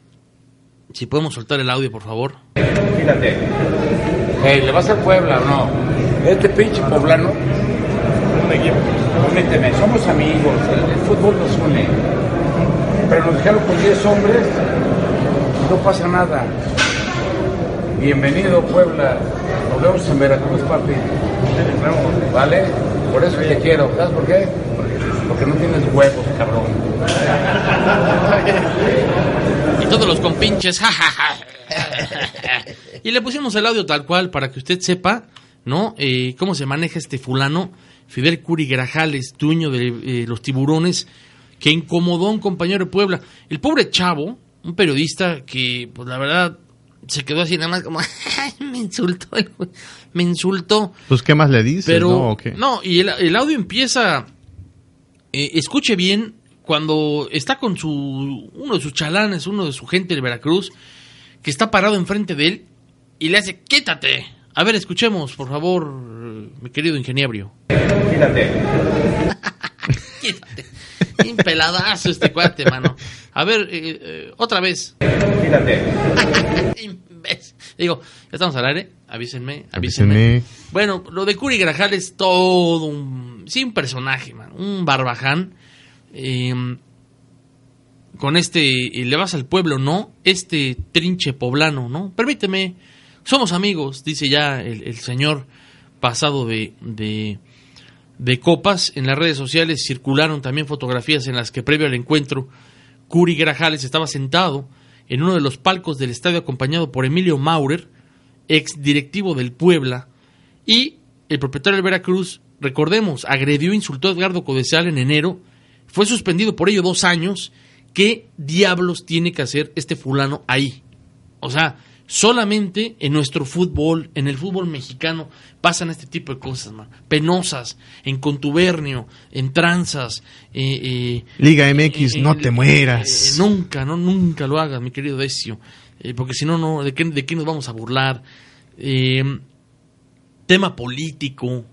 Si podemos soltar el audio, por favor. Fíjate. Hey, ¿le vas a Puebla o no? Este pinche poblano. Permíteme, somos amigos, el, fútbol nos une. Pero nos dejaron con 10 hombres no pasa nada. Bienvenido, Puebla. Nos vemos en Veracruz, papi. ¿Vale? Por eso te quiero. ¿Sabes por qué? porque no tienes huevos, cabrón. Y todos los compinches, y le pusimos el audio tal cual para que usted sepa, ¿no? Eh, cómo se maneja este fulano, Fidel Curi Grajales, dueño de eh, los tiburones, que incomodó a un compañero de Puebla. El pobre chavo, un periodista que, pues la verdad, se quedó así nada más como, me insultó, me insultó. Pues, ¿qué más le dices? Pero, no, y el, el, audio empieza eh, escuche bien cuando está con su uno de sus chalanes, uno de su gente de Veracruz, que está parado enfrente de él y le hace, quítate. A ver, escuchemos, por favor, mi querido ingeniero. Quítate. quítate. Un peladazo este cuate, mano. A ver, eh, eh, otra vez. Quítate. Digo, ya estamos al aire. Avísenme, avísenme. Bueno, lo de Curi Grajal es todo un. Sí, un personaje, man. Un barbaján. Em, con este. ¿Le vas al pueblo, no? Este trinche poblano, ¿no? Permíteme. Somos amigos, dice ya el, señor pasado de, de, de copas. En las redes sociales circularon también fotografías en las que previo al encuentro, Curi Grajales estaba sentado en uno de los palcos del estadio acompañado por Emilio Maurer, ex directivo del Puebla, y el propietario del Veracruz, recordemos, agredió e insultó a Edgardo Codesal en enero, fue suspendido por ello dos años ¿qué diablos tiene que hacer este fulano ahí? O sea, solamente en nuestro fútbol, en el fútbol mexicano, pasan este tipo de cosas, man. Penosas, en contubernio, en tranzas. eh, eh, Liga MX, eh, no eh, te mueras. eh, nunca, no, nunca lo hagas, mi querido Decio. Eh, porque si no, no, ¿de qué, ¿de qué nos vamos a burlar? Eh, tema político.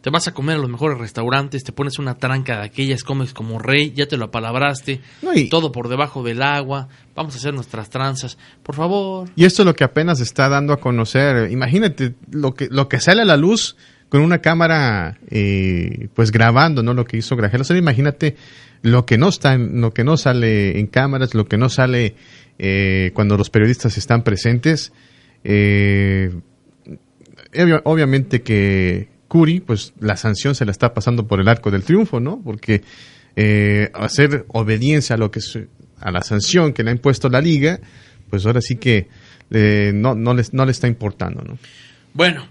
Te vas a comer a los mejores restaurantes, te pones una tranca de aquellas, comes como rey, ya te lo apalabraste, No, y- todo por debajo del agua, vamos a hacer nuestras tranzas. Por favor, Y esto es lo que apenas está dando a conocer. Imagínate lo que, lo que sale a la luz con una cámara, eh, pues grabando, ¿no? Lo que hizo Grajel. O sea, imagínate lo que no está, en- lo que no sale en cámaras, lo que no sale eh, cuando los periodistas están presentes. Eh, obvia- obviamente que Curi, pues la sanción se la está pasando por el arco del triunfo, ¿no? Porque eh, hacer obediencia a lo que se- a la sanción que le ha impuesto la liga, pues ahora sí que eh, no, no, les, no le está importando, ¿no? Bueno,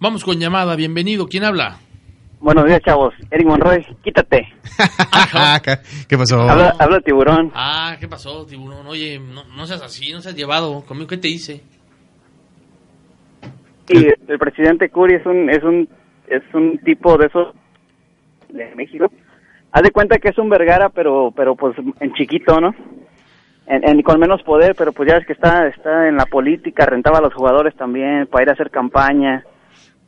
vamos con llamada. Bienvenido. ¿Quién habla? Buenos días, chavos. Eric Monroy, quítate. ¿Qué pasó? Habla, habla tiburón. Ah, ¿qué pasó, tiburón? Oye, no, no seas así, no seas llevado. ¿Conmigo qué te hice? Y el presidente Curi es un, es un, es un tipo de esos de México. Haz de cuenta que es un Vergara, pero, pero pues en chiquito, ¿no? En, con menos poder, pero pues ya ves que está, está en la política, rentaba a los jugadores también para ir a hacer campaña,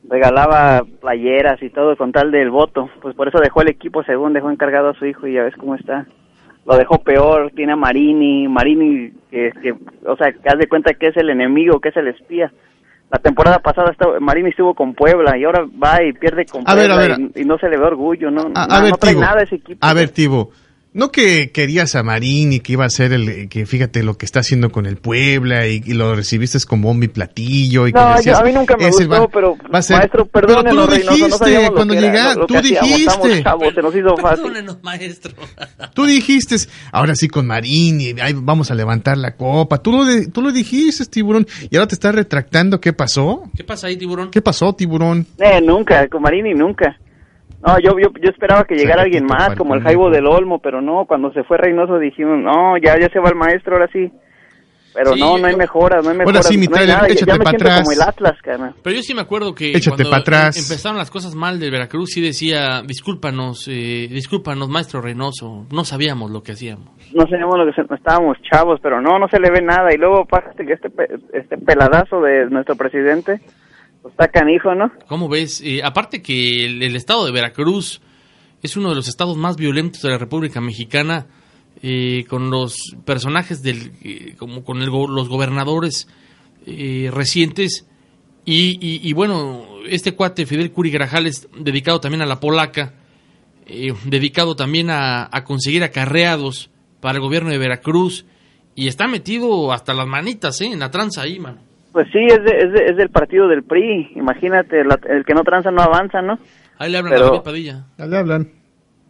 regalaba playeras y todo con tal del voto. Pues por eso dejó el equipo según dejó encargado a su hijo y ya ves cómo está. Lo dejó peor, tiene a Marini, Marini que, que o sea, que haz de cuenta que es el enemigo, que es el espía. La temporada pasada estaba, Marini estuvo con Puebla y ahora va y pierde con A ver, Puebla a ver. y, y no se le ve orgullo, ¿no? A, no, a ver, no trae nada ese equipo. A ver, Tibo. No que querías a Marini, que iba a ser el, que fíjate lo que está haciendo con el Puebla y, y lo recibiste con bombo y platillo y que No, yo- decías, a mí nunca me "Ese gustó, va- pero va a ser-". maestro, Pero perdónenos, tú lo Reynoso, no dijiste cuando que era, llega, lo- lo tú que hacíamos, dijiste. chavos, se nos hizo fácil. Maestro. Tú dijiste, ahora sí con Marini, ahí vamos a levantar la copa. Tú lo, de- tú lo dijiste, tiburón, y ahora te estás retractando. ¿Qué pasó? ¿Qué pasa ahí, tiburón? ¿Qué pasó, tiburón? Eh, nunca, con Marini nunca. No, yo, yo, yo esperaba que llegara alguien más, como el. Jaibo del Olmo, pero no, cuando se fue Reynoso dijimos, no, ya, ya se va el maestro, ahora sí. Pero Sí, no, no hay mejoras, no hay Ahora mejoras. sí, mi no trailer, nada, échate ya me pa' siento atrás. como el Atlas, cara. Pero yo sí me acuerdo que Échate cuando pa' atrás. em- empezaron las cosas mal del Veracruz, sí decía, discúlpanos, eh, discúlpanos, maestro Reynoso, no sabíamos lo que hacíamos. No sabemos lo que se- estábamos chavos, pero no, no se le ve nada. Y luego pasa que este, pe- este peladazo de nuestro presidente, pues está canijo, ¿no? ¿Cómo ves? Aparte que el, estado de Veracruz es uno de los estados más violentos de la República Mexicana, eh, con los personajes del, eh, como con el los gobernadores eh, recientes. Y, bueno, este cuate Fidel Curi Grajales, dedicado también a la polaca, eh, dedicado también a, a conseguir acarreados para el gobierno de Veracruz, y está metido hasta las manitas. En la tranza ahí, man. Pues sí, es, de- es, de- es del partido del PRI. Imagínate, la- el que no tranza no avanza, ¿no? Ahí le hablan Pero- a David Padilla. Le hablan.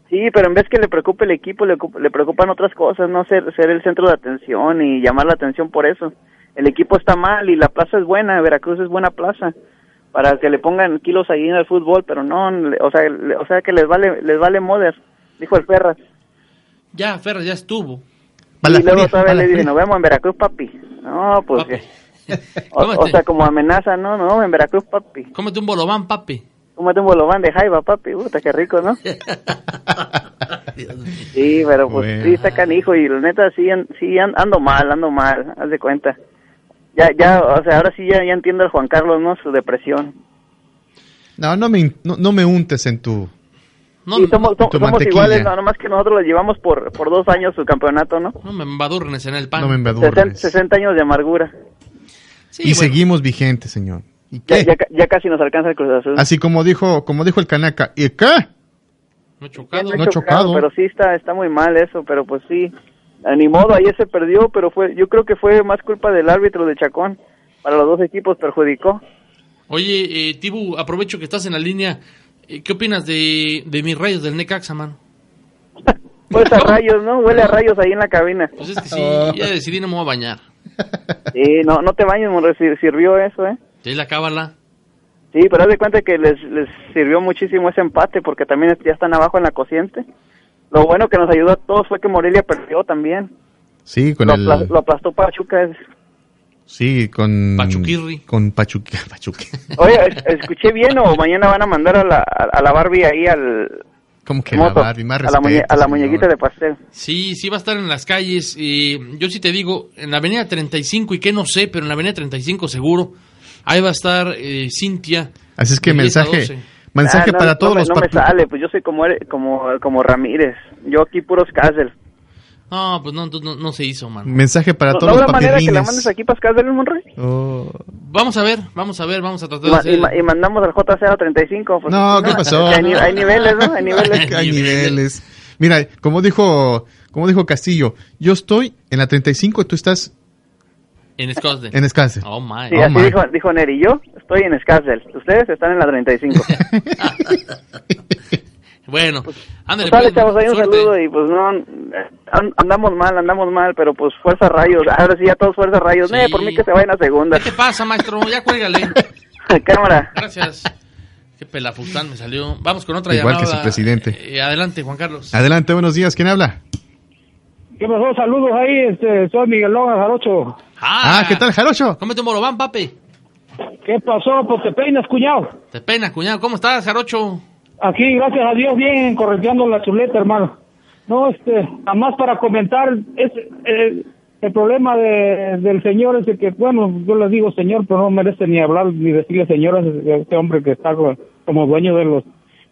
Sí, pero en vez que le preocupe el equipo, le, le preocupan otras cosas, no ser, ser el centro de atención y llamar la atención por eso. El equipo está mal y la plaza es buena, Veracruz es buena plaza para que le pongan kilos ahí en el fútbol, pero no, le- o sea, le- o sea que les vale les vale moder, dijo el Ferras. Ya, Ferras ya estuvo. y luego todavía le dice, nos vemos en Veracruz, papi. No, pues, o, o sea, como amenaza, no, no, en Veracruz, papi. Cómete un bolobán, papi. Cómete un bolobán de jaiba, papi. Puta, qué rico, ¿no? Sí, pero pues Bueno. sí está canijo y la neta sí, an- sí an- ando mal, ando mal, haz de cuenta. Ya, ya, o sea, ahora sí ya, ya entiendo al Juan Carlos, ¿no? Su depresión. No, no me, no, no me untes en tu... sí, somos, somos iguales, no, nomás que nosotros lo llevamos por, por dos años su campeonato, ¿no? No me embadurnes en el pan. No me embadurnes. 60 años de amargura. Y seguimos vigentes, señor. ¿Y Ya, qué? ya, ca- ya casi nos alcanza el Cruz Azul. Así como dijo, como dijo el Canaca. ¿Y qué? No he chocado. no he chocado, Pero sí está, está muy mal eso, pero pues sí. A Ni modo, ayer se perdió, pero fue, yo creo que fue más culpa del árbitro de Chacón. Para los dos equipos perjudicó. Oye, eh, Tibu, aprovecho que estás en la línea. Eh, ¿Qué opinas de, de mis rayos del Necaxa, man? Pues a rayos, ¿no? Huele a rayos ahí en la cabina. Pues es que sí, ya decidí no me voy a bañar. Sí, no, no te bañes, sir- sirvió eso, ¿eh? Ya la cábala. Sí, pero haz de cuenta que les, les sirvió muchísimo ese empate porque también ya están abajo en la cociente. Lo bueno que nos ayudó a todos fue que Morelia perdió también. Sí, con lo, el... apla- lo aplastó Pachuca. Sí, con... Pachuquirri. Con Pachuqui. Pachuqui. Oye, es- ¿escuché bien o mañana van a mandar a la, a la Barbie ahí al... ¿Cómo que moto? Barbie? Más a la, muñe- a la muñequita de pastel. Sí, sí va a estar en las calles. Y yo sí te digo, en la avenida 35, y que no sé, pero en la avenida 35 seguro, ahí va a estar eh, Cintia. Así es que de 10 a mensaje, 12. mensaje Ah, no, para no todos me- los No me sale, pues yo soy como, eres- como, como Ramírez. Yo aquí puros Casel. No, pues no, no, no se hizo, man. Mensaje para ¿No, todos ¿no los habrá manera que la papirrines. mandes aquí para Casel, Monroy? Oh. Vamos a ver, vamos a ver, vamos a tratar de ma- y hacer... ma- y mandamos al JC35. Pues, No, ¿qué no, pasó? Hay, ni- hay niveles, ¿no? Hay niveles. Hay niveles. Mira, como dijo, como dijo Castillo, yo estoy en la 35 y tú estás En Scottsdale. en Escalce. Oh, my. Sí, Oh, así my. dijo, dijo Neri. Yo estoy en Scasel. Ustedes están en la 35. Bueno, ándale, Pues dale, pues, chavos, ahí un suerte. saludo y pues no, an- andamos mal, andamos mal, pero pues fuerza rayos, ahora sí ya todos fuerza rayos, Sí. Eh, por mí que se vayan a segunda. ¿Qué te pasa, maestro? Ya cuélgale. Cámara. Gracias. Qué pelafustán me salió. Vamos con otra Igual que llamada. su presidente. Eh, adelante, Juan Carlos. Adelante, buenos días. ¿Quién habla? ¿Qué pasó? Saludos ahí, este, soy Miguelón Jarocho. Ah, ¿qué tal, Jarocho? Cómete un morobán, papi. ¿Qué pasó? Pues te peinas, cuñado. Te pena, cuñado. ¿Cómo estás, Jarocho? Aquí, gracias a Dios, bien correteando la chuleta, hermano. No, este, nada más para comentar, es, eh, el problema de, del señor es de que, bueno, yo le digo señor, pero no merece ni hablar ni decirle señor a este hombre que está co- como dueño de los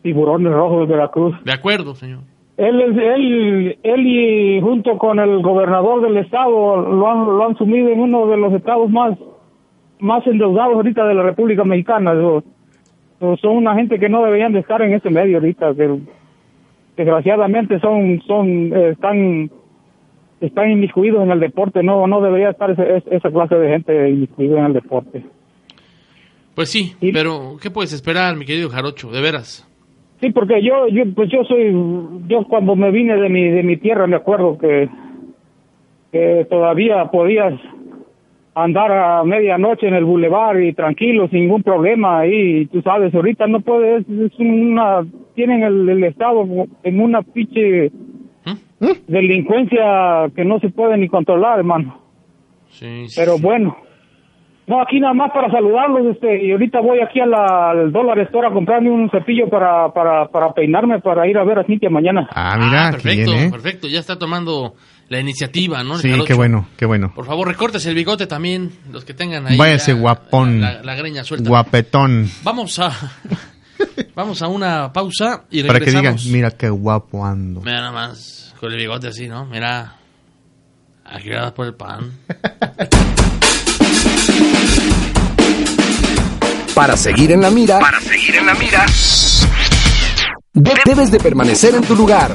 tiburones rojos de Veracruz. De acuerdo, señor. Él, él, él y junto con el gobernador del estado lo han, lo han sumido en uno de los estados más, más endeudados ahorita de la República Mexicana. Digo, pues son una gente que no deberían de estar en ese medio ahorita. que desgraciadamente son, son, eh, están, están inmiscuidos en el deporte. No, no debería estar ese- es- esa clase de gente inmiscuida en el deporte. Pues sí, pero ¿qué puedes esperar, mi querido Jarocho? De veras. Sí, porque yo, yo, pues yo soy, yo cuando me vine de mi, de mi tierra me acuerdo que, que todavía podías andar a medianoche en el bulevar y tranquilo, sin ningún problema ahí, tú sabes, ahorita no puedes, es una, tienen el, el estado en una pinche delincuencia que no se puede ni controlar, hermano. Sí, Pero bueno. No, aquí nada más para saludarlos, este, y ahorita voy aquí a la, al Dollar Store a comprarme un cepillo para, para, para peinarme, para ir a ver a Cintia mañana. Ah, mira, Ah, perfecto, bien, ¿eh? perfecto. Ya está tomando la iniciativa, ¿no? el Sí, qué bueno, qué bueno. Por favor, recortes el bigote también, los que tengan ahí. Váyase ya guapón. La, la greña suelta. Guapetón. Vamos a vamos a una pausa y Para que digan, regresamos. mira qué guapo ando. Mira nada más, con el bigote así, ¿no? Mira. Aquí vas por el pan. Para seguir en la mira, Para seguir en la mira. de- debes de permanecer en tu lugar.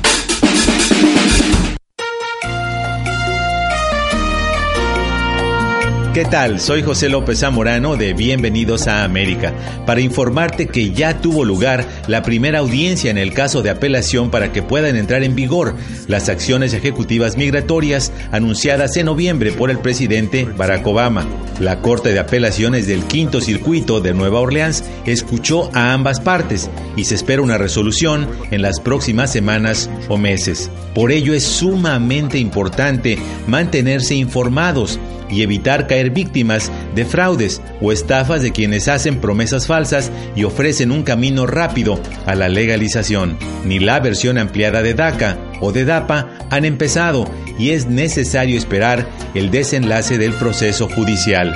¿Qué tal? Soy José López Zamorano de Bienvenidos a América para informarte que ya tuvo lugar la primera audiencia en el caso de apelación para que puedan entrar en vigor las acciones ejecutivas migratorias anunciadas en noviembre por el presidente Barack Obama. La Corte de Apelaciones del Quinto Circuito de Nueva Orleans escuchó a ambas partes y se espera una resolución en las próximas semanas o meses. Por ello es sumamente importante mantenerse informados y evitar caer víctimas de fraudes o estafas de quienes hacen promesas falsas y ofrecen un camino rápido a la legalización. Ni la versión ampliada de DACA o de DAPA han empezado y es necesario esperar el desenlace del proceso judicial.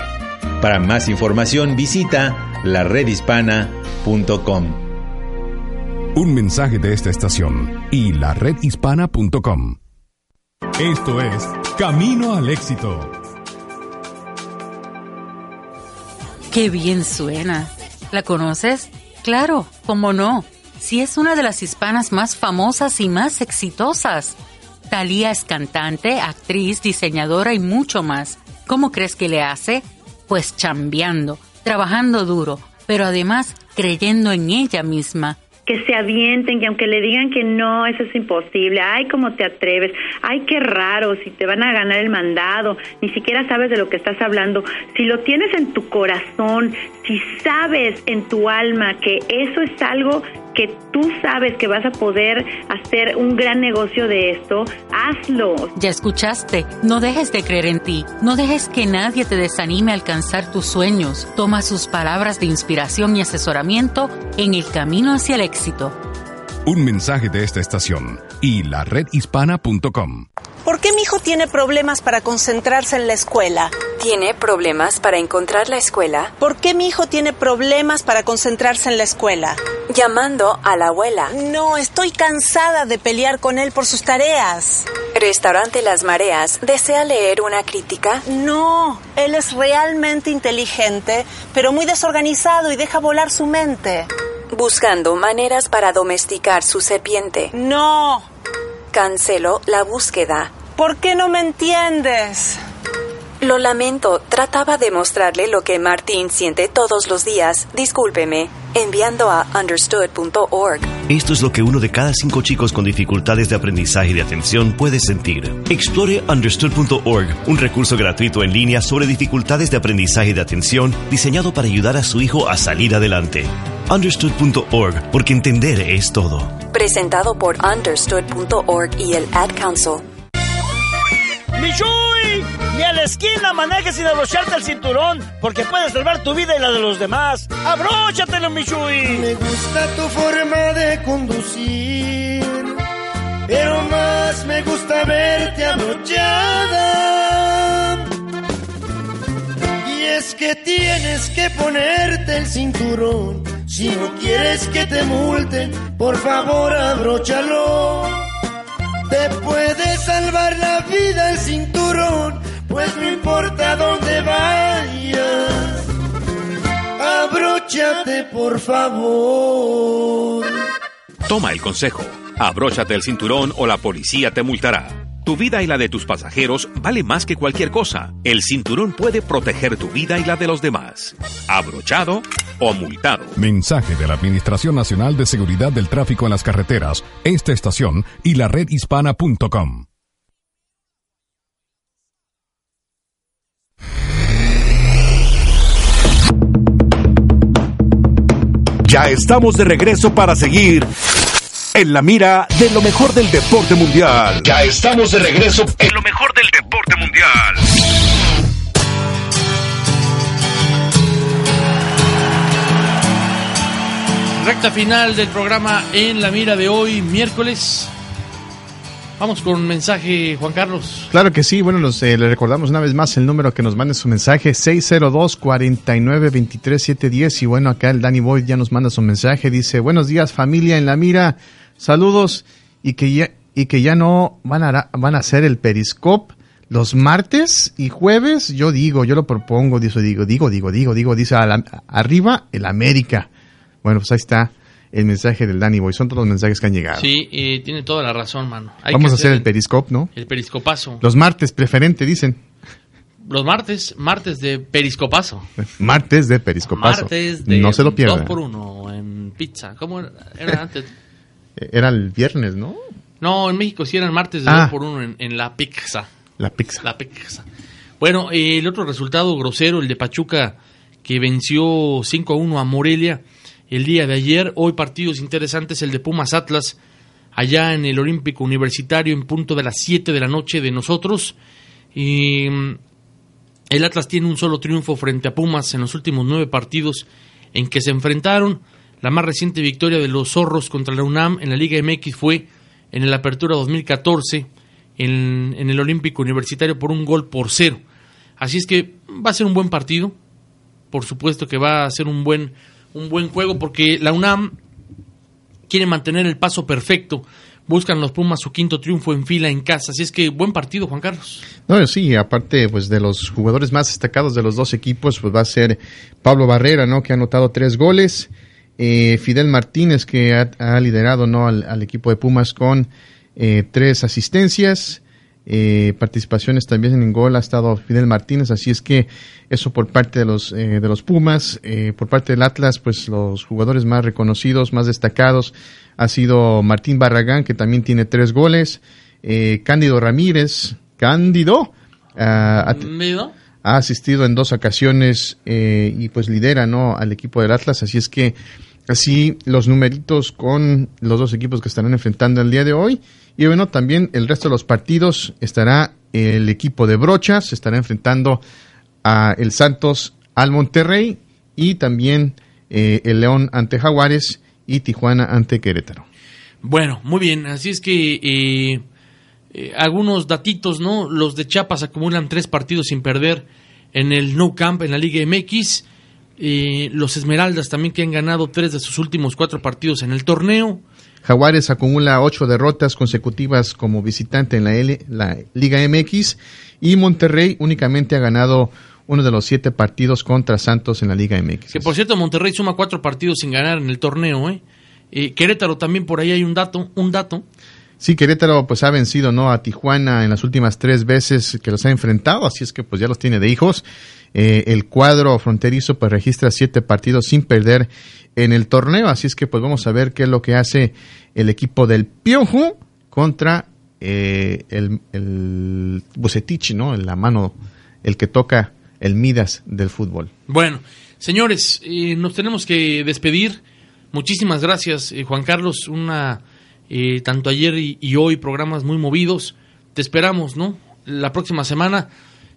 Para más información visita laredhispana.com. Un mensaje de esta estación y la redhispana.com. Esto es Camino al Éxito. Qué bien suena. ¿La conoces? Claro, cómo no. Si es una de las hispanas más famosas y más exitosas. Talía es cantante, actriz, diseñadora y mucho más. ¿Cómo crees que le hace? Pues chambeando, trabajando duro, pero además creyendo en ella misma. Que se avienten, que aunque le digan que no, eso es imposible, ay, cómo te atreves, ay, qué raro, si te van a ganar el mandado, ni siquiera sabes de lo que estás hablando, si lo tienes en tu corazón, si sabes en tu alma que eso es algo que tú sabes que vas a poder hacer un gran negocio de esto, hazlo. Ya escuchaste, no dejes de creer en ti, no dejes que nadie te desanime a alcanzar tus sueños. Toma sus palabras de inspiración y asesoramiento en el camino hacia el éxito. Un mensaje de esta estación y la redhispana.com. ¿Por qué mi hijo tiene problemas para concentrarse en la escuela? ¿Tiene problemas para encontrar la escuela? ¿Por qué mi hijo tiene problemas para concentrarse en la escuela? Llamando a la abuela. No, estoy cansada de pelear con él por sus tareas. Restaurante Las Mareas, ¿desea leer una crítica? No, él es realmente inteligente, pero muy desorganizado y deja volar su mente. Buscando maneras para domesticar su serpiente. No. Cancelo la búsqueda. ¿Por qué no me entiendes? Lo lamento, trataba de mostrarle lo que Martín siente todos los días. Discúlpeme, enviando a understood.org. Esto es lo que uno de cada cinco chicos con dificultades de aprendizaje y de atención puede sentir. Explore understood.org, un recurso gratuito en línea sobre dificultades de aprendizaje y de atención diseñado para ayudar a su hijo a salir adelante. Understood.org, porque entender es todo. Presentado por understood.org y el Ad Council. Ni a la esquina manejes sin abrocharte el cinturón, porque puedes salvar tu vida y la de los demás. ¡Abróchatelo, Michuy! Me gusta tu forma de conducir, pero más me gusta verte abrochada. Y es que tienes que ponerte el cinturón. Si no quieres que te multen, por favor abróchalo. Te puede salvar la vida el cinturón, pues no importa dónde vayas. Abróchate, por favor. Toma el consejo. Abróchate el cinturón o la policía te multará. Tu vida y la de tus pasajeros vale más que cualquier cosa. El cinturón puede proteger tu vida y la de los demás. Abrochado o multado. Mensaje de la Administración Nacional de Seguridad del Tráfico en las Carreteras, esta estación y la redhispana.com. Ya estamos de regreso para seguir en la mira de lo mejor del deporte mundial. Ya estamos de regreso en lo mejor del deporte mundial. Recta final del programa en la mira de hoy, miércoles. Vamos con un mensaje, Juan Carlos. Claro que sí, bueno, los, eh, le recordamos una vez más el número que nos mande su mensaje, 602-4923-710. Y bueno, acá el Danny Boyd ya nos manda su mensaje, dice, buenos días familia en la mira, saludos y que ya, y que ya no van a, van a hacer el Periscope los martes y jueves. Yo digo, yo lo propongo, dice, digo, digo, digo, digo, digo, dice a la- arriba el América. Bueno, pues ahí está el mensaje del Danny Boy. Son todos los mensajes que han llegado. Sí, eh, tiene toda la razón, mano. Hay Vamos que a hacer el Periscope, ¿no? el periscopazo. Los martes, preferente, dicen. Los martes, martes de periscopazo. Martes de Periscopazo. Martes de no se lo pierda. dos por uno en pizza. ¿Cómo era, era antes? Era el viernes, ¿no? No, en México sí eran martes de Ah. dos por uno en, en la pizza. La pizza. La pizza. Bueno, eh, el otro resultado grosero, el de Pachuca, que venció 5 a 1 a Morelia el día de ayer. Hoy partidos interesantes, el de Pumas Atlas, allá en el Olímpico Universitario, en punto de las 7 de la noche de nosotros. Y mm, el Atlas tiene un solo triunfo frente a Pumas en los últimos nueve partidos en que se enfrentaron. La más reciente victoria de los zorros contra la UNAM en la Liga MX fue en el Apertura 2014 en, en el Olímpico Universitario por un gol por cero. Así es que va a ser un buen partido. Por supuesto que va a ser un buen, un buen juego porque la UNAM quiere mantener el paso perfecto. Buscan los Pumas su quinto triunfo en fila en casa. Así es que buen partido, Juan Carlos. No, sí, aparte pues de los jugadores más destacados de los dos equipos, pues va a ser Pablo Barrera, ¿no? Que ha anotado tres goles. Eh, Fidel Martínez, que ha, liderado, ¿no? Al, equipo de Pumas con eh, tres asistencias. eh, participaciones también en gol ha estado Fidel Martínez, así es que eso por parte de los, eh, de los Pumas, eh, por parte del Atlas, pues los jugadores más reconocidos, más destacados ha sido Martín Barragán, que también tiene tres goles, eh, Cándido Ramírez, Cándido, ah, ha, asistido en dos ocasiones eh, y pues lidera ¿no? al equipo del Atlas, así es que así los numeritos con los dos equipos que estarán enfrentando el día de hoy. Y bueno, también el resto de los partidos estará el equipo de Brochas, se estará enfrentando a el Santos al Monterrey y también eh, el León ante Jaguares y Tijuana ante Querétaro. Bueno, muy bien, así es que eh, eh, algunos datitos, ¿no? Los de Chiapas acumulan tres partidos sin perder en el No Camp en la Liga MX. Eh, los Esmeraldas también que han ganado tres de sus últimos cuatro partidos en el torneo. Jaguares acumula ocho derrotas consecutivas como visitante en la, L, la Liga MX y Monterrey únicamente ha ganado uno de los siete partidos contra Santos en la Liga MX. Que por cierto, Monterrey suma cuatro partidos sin ganar en el torneo, ¿eh? Eh, Querétaro también por ahí hay un dato, un dato. Sí, Querétaro pues ha vencido no a Tijuana en las últimas tres veces que los ha enfrentado, así es que pues ya los tiene de hijos. Eh, el cuadro fronterizo pues registra siete partidos sin perder en el torneo, así es que pues vamos a ver qué es lo que hace el equipo del Piojo contra eh, el, el Bucetich, ¿no? La mano, el que toca el Midas del fútbol. Bueno, señores, eh, nos tenemos que despedir. Muchísimas gracias, eh, Juan Carlos. Una eh, tanto ayer y, y, hoy programas muy movidos. Te esperamos, ¿no? La próxima semana.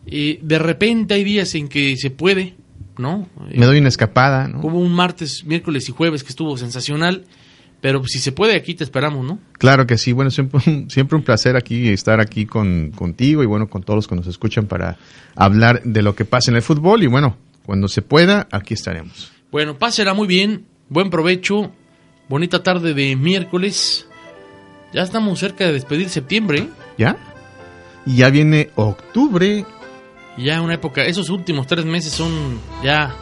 Eh, de repente hay días en que se puede, ¿no? Me doy una escapada, ¿no? Hubo un martes, miércoles y jueves que estuvo sensacional. Pero si se puede, aquí te esperamos, ¿no? Claro que sí. Bueno, siempre, siempre un placer aquí estar aquí con, contigo y bueno, con todos los que nos escuchan para hablar de lo que pasa en el fútbol. Y bueno, cuando se pueda, aquí estaremos. Bueno, pásela muy bien. Buen provecho. Bonita tarde de miércoles. Ya estamos cerca de despedir septiembre. ¿eh? ¿Ya? Y ya viene octubre. Ya una época, esos últimos tres meses son ya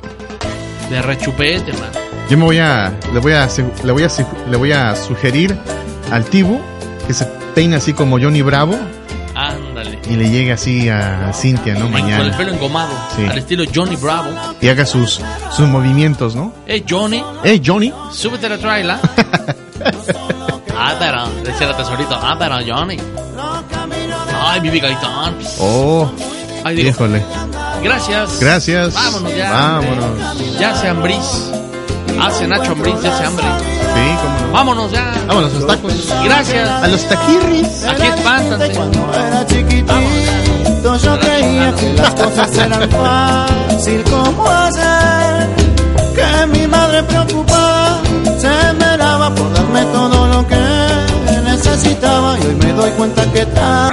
de rechupete, man. Yo me voy a, le voy a, le voy a, le voy a sugerir al Tibu que se peine así como Johnny Bravo. Ándale. Y le llegue así a Cintia, ¿no? Mañana. Con el pelo engomado, sí. al estilo Johnny Bravo. Y haga sus, sus movimientos, ¿no? Hey, Johnny. Hey, Johnny. Súbete a la trailer. ah, pero, decía tesorito. Ah, pero, Johnny. Ay, mi Gaitán. Oh. Ay, digo, híjole. Gracias. Gracias. Vámonos ya. Vámonos. Ya se hambrís. Hace Nacho Ambriz, ya se hambre. Sí, cómo no. Vámonos ya. Vámonos a los tacos. Gracias. A los taquirris. Aquí espántanse. Cuando era chiquitito yo creía que las cosas eran fácil como hacer. Que mi madre preocupada se me daba por darme todo lo que necesitaba. Y hoy me doy cuenta que tal.